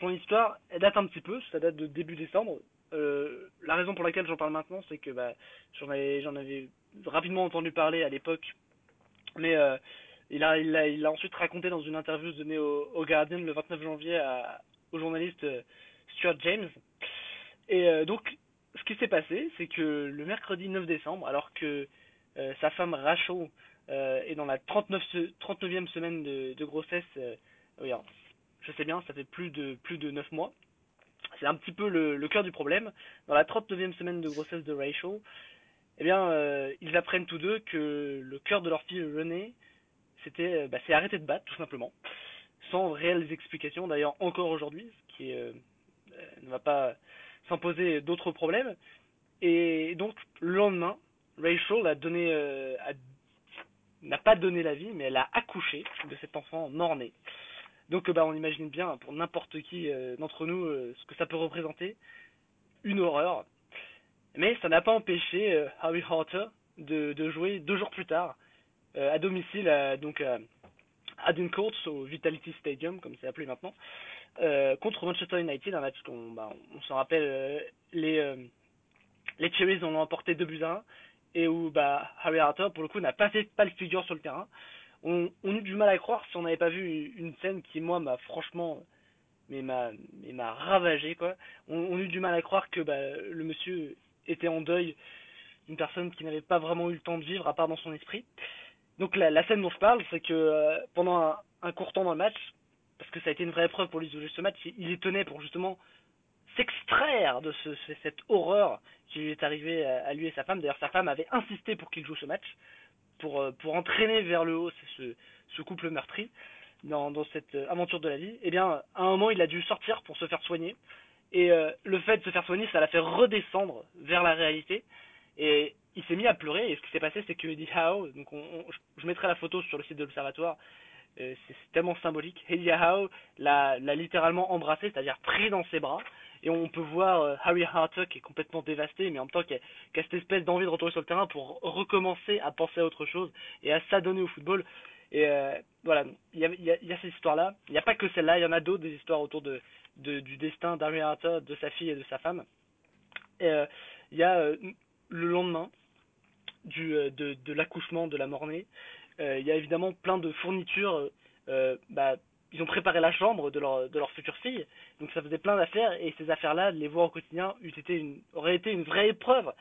son histoire, elle date un petit peu, ça date de début décembre. Euh, la raison pour laquelle j'en parle maintenant, c'est que bah, j'en avais, rapidement entendu parler à l'époque, mais euh, il, a, il, a, ensuite raconté dans une interview donnée au, Guardian le 29 janvier à, au journaliste Stuart James. Et donc, ce qui s'est passé, c'est que le mercredi 9 décembre, alors que sa femme Rachel est dans la 39, 39e semaine de, grossesse, oui, je sais bien, ça fait plus de plus de 9 mois. C'est un petit peu le, cœur du problème. Dans la 39e semaine de grossesse de Rachel, eh bien, euh, ils apprennent tous deux que le cœur de leur fille Renée c'était, euh, bah, arrêté de battre, tout simplement, sans réelles explications. D'ailleurs, encore aujourd'hui, ce qui euh, ne va pas s'imposer d'autres problèmes. Et donc, le lendemain, Rachel n'a pas donné la vie, mais elle a accouché de cet enfant mort-né. Donc bah, on imagine bien pour n'importe qui euh, d'entre nous euh, ce que ça peut représenter. Une horreur. Mais ça n'a pas empêché euh, Harry Harter de, jouer deux jours plus tard euh, à domicile à, donc à au Vitality Stadium comme c'est appelé maintenant euh, contre Manchester United un match qu'on bah, on, s'en rappelle les les Cherries ont emporté 2 buts à 1 et où bah, Harry Harter pour le coup n'a pas fait pas le figure sur le terrain on, eut du mal à croire si on n'avait pas vu une scène qui moi m'a franchement mais m'a mais m'a ravagé quoi. On, eut du mal à croire que bah, le monsieur était en deuil d'une personne qui n'avait pas vraiment eu le temps de vivre à part dans son esprit. donc la, scène dont je parle, c'est que euh, pendant un, court temps dans le match, parce que ça a été une vraie épreuve pour lui de ce match, il, les tenait pour justement s'extraire de ce, ce- cette horreur qui lui est arrivée à, à lui et sa femme. D'ailleurs, sa femme avait insisté pour qu'il joue ce match, pour, euh, pour entraîner vers le haut ce, ce, couple meurtri dans, cette euh, aventure de la vie. Eh bien, à un moment, il a dû sortir pour se faire soigner. Et euh, le fait de se faire soigner, ça l'a fait redescendre vers la réalité. Et il s'est mis à pleurer. Et ce qui s'est passé, c'est que Eddie Howe, donc on, on- je- mettrai la photo sur le site de l'Observatoire, c'est tellement symbolique. Eddie Howe l'a l'a littéralement embrassé, c'est-à-dire pris dans ses bras. Et on peut voir euh, Harry Hartog qui est complètement dévasté, mais en même temps qui a, cette espèce d'envie de retourner sur le terrain pour recommencer à penser à autre chose et à s'adonner au football. Et euh, voilà, il y a, y cette histoire-là. Il n'y a pas que celle-là, il y en a d'autres, des histoires autour de, du destin d'Harry Hartog, de sa fille et de sa femme. Euh, il y a le lendemain du, de, l'accouchement de la mort-née, euh, il y a évidemment plein de fournitures. bah, ils ont préparé la chambre de leur, de leur future fille, donc ça faisait plein d'affaires, et ces affaires-là, les voir au quotidien, été une, aurait été une vraie épreuve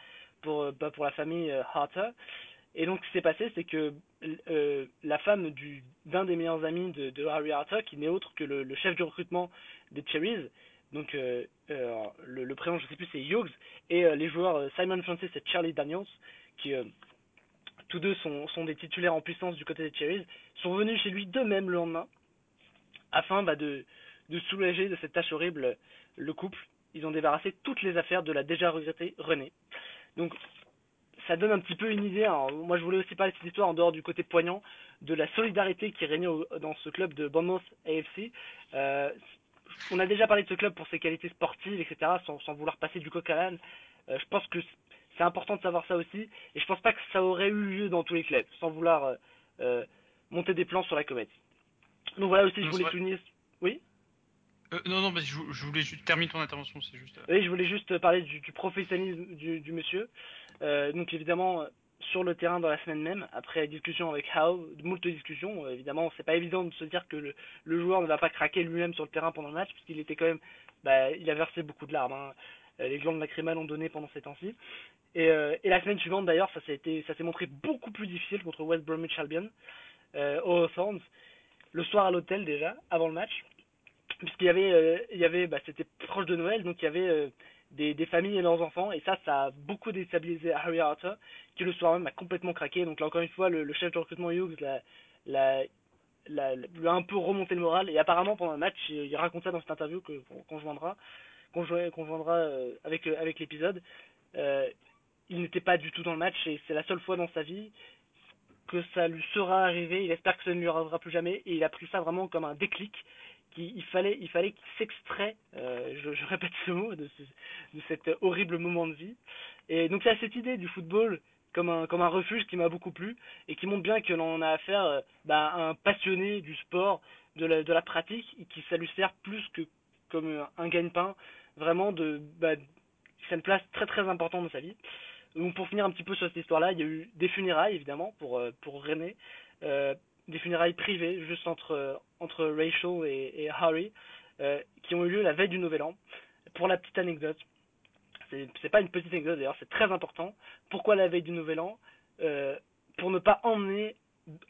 pour, euh, bah, pour la famille euh, Harter. Et donc ce qui s'est passé, c'est que euh, la femme du d'un des meilleurs amis de, Harry Harter, qui n'est autre que le, chef du recrutement des Cherries, donc le, prénom je sais plus c'est Hughes, et les joueurs Simon Francis et Charlie Daniels, qui tous deux sont, sont des titulaires en puissance du côté des Cherries, sont venus chez lui d'eux-mêmes le lendemain, afin bah, de, soulager de cette tâche horrible le couple. Ils ont débarrassé toutes les affaires de la déjà regrettée René. Donc ça donne un petit peu une idée. Alors, moi, je voulais aussi parler de cette histoire en dehors du côté poignant, de la solidarité qui régnait dans ce club de Bournemouth AFC. Euh, on a déjà parlé de ce club pour ses qualités sportives, etc., sans, vouloir passer du coq. Euh, je pense que c'est important de savoir ça aussi, et je pense pas que ça aurait eu lieu dans tous les clubs, sans vouloir euh, monter des plans sur la comète. Donc voilà aussi, je voulais souligner. Oui. Euh, non, non, mais je, je voulais juste terminer ton intervention, c'est juste. euh, Oui, je voulais juste parler du, du professionnalisme du, du monsieur. Euh, donc évidemment, sur le terrain dans la semaine même, après discussion avec Howe, moult discussions, évidemment, c'est pas évident de se dire que le, le joueur ne va pas craquer lui-même sur le terrain pendant le match, puisqu'il était quand même, bah, il a versé beaucoup de larmes. hein. Les glandes lacrymales ont donné pendant ces temps-ci. Et, euh, et la semaine suivante, d'ailleurs, ça s'est montré beaucoup plus difficile contre West Bromwich Albion, euh, au Hawthorns, le soir à l'hôtel déjà, avant le match puisqu'il y avait, euh, il y avait, bah, c'était proche de Noël, donc il y avait euh, des, familles et leurs enfants, et ça, ça a beaucoup déstabilisé Harry Arthur, qui le soir même a complètement craqué. Donc là, encore une fois, le, chef de recrutement Hughes l'a, lui a un peu remonté le moral, et apparemment pendant le match, il, il raconte ça dans cette interview que qu'on joindra, qu'on jo- qu'on joindra euh, avec avec l'épisode. Il n'était pas du tout dans le match, et c'est la seule fois dans sa vie que ça lui sera arrivé. Il espère que ça ne lui arrivera plus jamais, et il a pris ça vraiment comme un déclic qu'il il fallait, il fallait qu'il s'extrait, euh, je, répète ce mot, de, ce, de cet horrible moment de vie. Et donc il y a cette idée du football comme un, refuge qui m'a beaucoup plu et qui montre bien que l'on a affaire euh, bah, à un passionné du sport, de la, pratique, et qui ça lui sert plus que comme un gagne-pain, vraiment de, bah, c'est une place très très importante dans sa vie. Donc pour finir un petit peu sur cette histoire-là, il y a eu des funérailles évidemment pour, euh, pour René, euh, des funérailles privées juste entre, euh, entre Rachel et, Harry, qui ont eu lieu la veille du Nouvel An. Pour la petite anecdote, c'est pas une petite anecdote d'ailleurs, c'est très important. Pourquoi la veille du Nouvel An? Pour ne pas emmener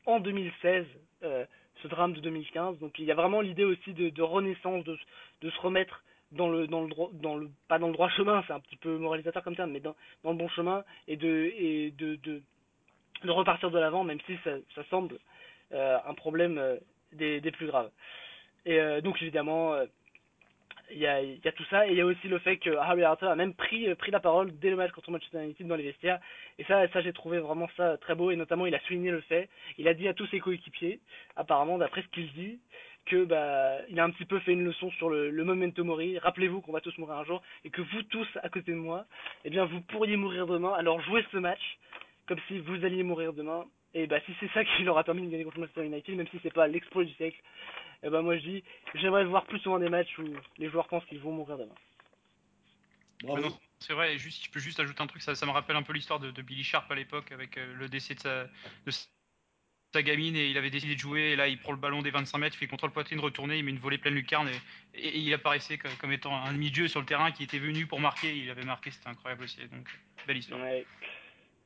en 2016 euh, ce drame de 2015. Donc il y a vraiment l'idée aussi de, de renaissance, de, de se remettre dans le dans le droit dans le pas dans le droit chemin, c'est un petit peu moralisateur comme terme, mais dans, dans le bon chemin et de et de de, repartir de l'avant, même si ça, ça semble euh, un problème euh, des, des plus graves. Et euh, donc évidemment, il y, a, y a tout ça, et il y a aussi le fait que Harry Arthur a même pris, pris la parole dès le match contre Manchester United dans les vestiaires, et ça, ça j'ai trouvé vraiment ça très beau, et notamment il a souligné le fait, il a dit à tous ses coéquipiers, apparemment d'après ce qu'il dit, que bah il a un petit peu fait une leçon sur le, le memento mori. Rappelez-vous qu'on va tous mourir un jour et que vous tous à côté de moi, eh bien vous pourriez mourir demain. Alors jouez ce match comme si vous alliez mourir demain. Et bah si c'est ça qui leur a permis de gagner contre Manchester United, même si c'est pas l'exploit du siècle, et bah moi je dis j'aimerais voir plus souvent des matchs où les joueurs pensent qu'ils vont mourir demain. Bravo. Non, c'est vrai, et juste, je peux juste ajouter un truc, ça, ça me rappelle un peu l'histoire de, de Billy Sharp à l'époque avec euh, le décès de sa, de sa gamine et il avait décidé de jouer et là il prend le ballon des 25 mètres, il fait contrôle poitrine retourné, il met une volée pleine lucarne et, et- et il apparaissait comme, comme étant un demi-dieu sur le terrain qui était venu pour marquer, il avait marqué, c'était incroyable aussi, donc belle histoire. Ouais.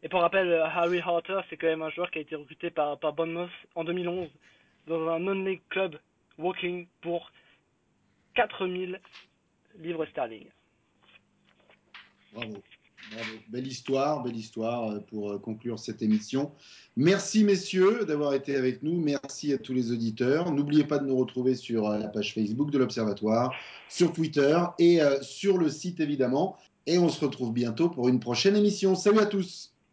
Et pour rappel, euh, Harry Harter, c'est quand même un joueur qui a été recruté par, par Bournemouth en 2011 dans un non-league club Woking pour 4000 livres sterling. Bravo. Belle histoire, belle histoire euh, pour euh, conclure cette émission. Merci messieurs d'avoir été avec nous. Merci à tous les auditeurs. N'oubliez pas de nous retrouver sur euh, la page Facebook de l'Observatoire, sur Twitter et sur le site évidemment. Et on se retrouve bientôt pour une prochaine émission. Salut à tous.